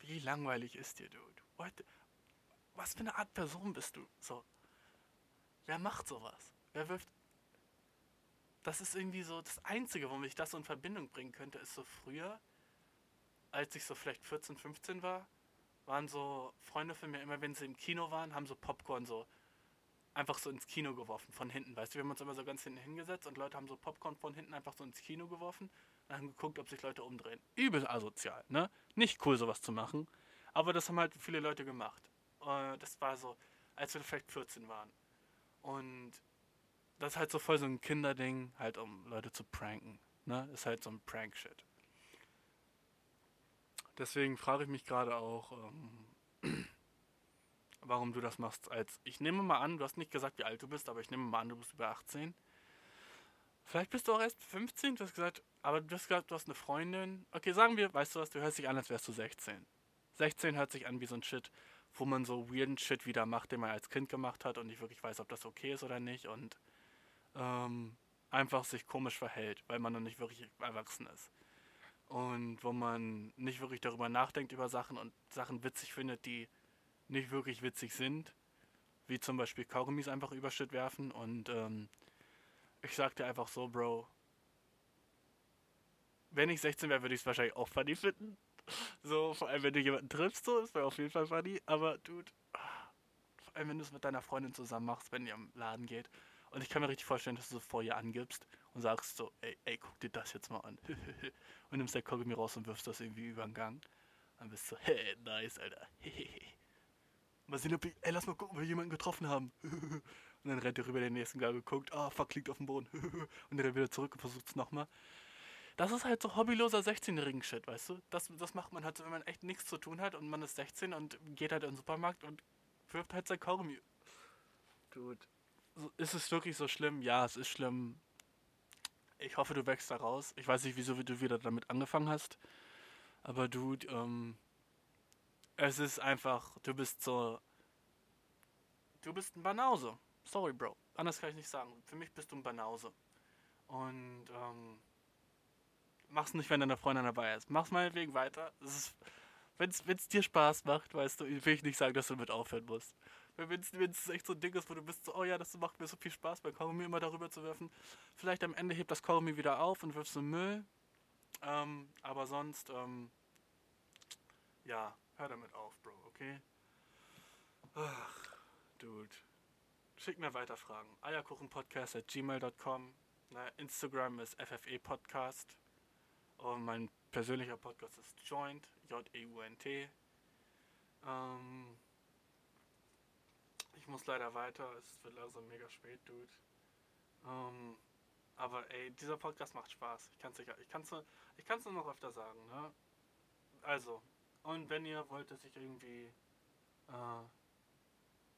Wie langweilig ist dir, Dude? What? Was für eine Art Person bist du? So. Wer macht sowas? Wer wirft. Das ist irgendwie so das Einzige, womit ich das so in Verbindung bringen könnte, ist so früher, als ich so vielleicht 14, 15 war, waren so Freunde von mir immer, wenn sie im Kino waren, haben so Popcorn so einfach so ins Kino geworfen, von hinten. Weißt du, wir haben uns immer so ganz hinten hingesetzt und Leute haben so Popcorn von hinten einfach so ins Kino geworfen und haben geguckt, ob sich Leute umdrehen. Übel asozial, ne? Nicht cool, sowas zu machen. Aber das haben halt viele Leute gemacht. Äh, das war so, als wir vielleicht 14 waren. Und das ist halt so voll so ein Kinderding, halt um Leute zu pranken. Ne? Ist halt so ein Prank-Shit. Deswegen frage ich mich gerade auch, ähm, (clears throat) warum du das machst. Als ich nehme mal an, du hast nicht gesagt, wie alt du bist, aber ich nehme mal an, du bist über 18. Vielleicht bist du auch erst 15, du hast gesagt, aber du hast gesagt, du hast eine Freundin. Okay, sagen wir, weißt du was, du hörst dich an, als wärst du 16. 16 hört sich an wie so ein Shit, wo man so weirden Shit wieder macht, den man als Kind gemacht hat und nicht wirklich weiß, ob das okay ist oder nicht und ähm, einfach sich komisch verhält, weil man noch nicht wirklich erwachsen ist. Und wo man nicht wirklich darüber nachdenkt über Sachen und Sachen witzig findet, die nicht wirklich witzig sind, wie zum Beispiel Kaugummis einfach über werfen und ähm, ich sag dir einfach so, Bro, wenn ich 16 wäre, würde ich es wahrscheinlich auch funny finden. (laughs) So, vor allem wenn du jemanden triffst, so, das wäre auf jeden Fall funny. Aber, dude, vor allem wenn du es mit deiner Freundin zusammen machst, wenn ihr am Laden geht. Und ich kann mir richtig vorstellen, dass du so vor ihr angibst und sagst so, ey, ey, guck dir das jetzt mal an. (laughs) und nimmst der Kaugummi raus und wirfst das irgendwie über den Gang. Dann bist du, (laughs) hey, nice, Alter. (laughs) mal sehen, ob ich, ey, lass mal gucken, ob wir jemanden getroffen haben. und dann rennt er rüber den nächsten Gang geguckt, ah, fuck, liegt auf dem Boden. und dann wieder zurück und versucht es nochmal. Das ist halt so hobbyloser 16-jährigen Shit, weißt du? Das, das macht man halt so, wenn man echt nichts zu tun hat und man ist 16 und geht halt in den Supermarkt und wirft halt sein Kaugummi. Dude. Ist es wirklich so schlimm? Ja, es ist schlimm. Ich hoffe, du wächst da raus. Ich weiß nicht, wieso du wieder damit angefangen hast. Aber dude, ähm, es ist einfach, du bist so. Du bist ein Banause. Sorry, Bro. Anders kann ich nicht sagen. Für mich bist du ein Banause. Und, ähm, mach's nicht, wenn deine Freundin dabei ist. Mach's meinetwegen weiter. Es dir Spaß macht, weißt du, will ich nicht sagen, dass du damit aufhören musst. Wenn es echt so ein Ding ist, wo du bist so, oh ja, das macht mir so viel Spaß, mein Kaugummi immer darüber zu werfen. Vielleicht am Ende hebt das Kaugummi wieder auf und wirfst du Müll. Ähm, aber sonst, ähm, ja, hör damit auf, Bro, okay? Ach, Dude. Schick mir weiter Fragen. Eierkuchenpodcast at gmail.com. Instagram ist FFE Podcast. Und mein persönlicher Podcast ist Joint, J-E-U-N-T. Ähm, ich muss leider weiter, es wird langsam mega spät, Dude. Ähm, aber ey, dieser Podcast macht Spaß. Ich kann es ich kann's, ich kann's nur noch öfter sagen, ne? Also, und wenn ihr wollt, dass ich irgendwie, äh,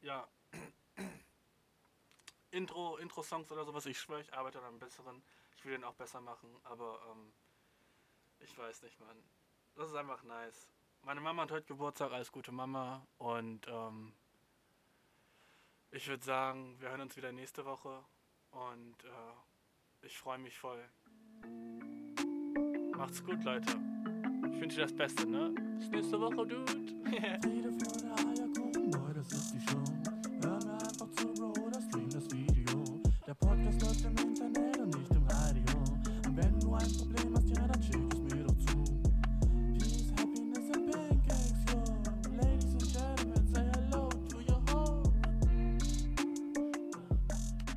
ja, (clears throat) Intro, Intro-Songs oder sowas, ich schwöre, ich arbeite an einem besseren. Ich will den auch besser machen, aber, ähm, ich weiß nicht, Mann. Das ist einfach nice. Meine Mama hat heute Geburtstag, alles gute Mama. Und ähm, ich würde sagen, wir hören uns wieder nächste Woche und äh, ich freue mich voll. Macht's gut, Leute. Ich wünsche dir das Beste, ne? Bis nächste Woche, Dude. (laughs) Boy, das ist die Show. Hör mir einfach zu, Bro, oder stream das Video. Der Podcast läuft im Internet und nicht im Radio. Und wenn du ein Problem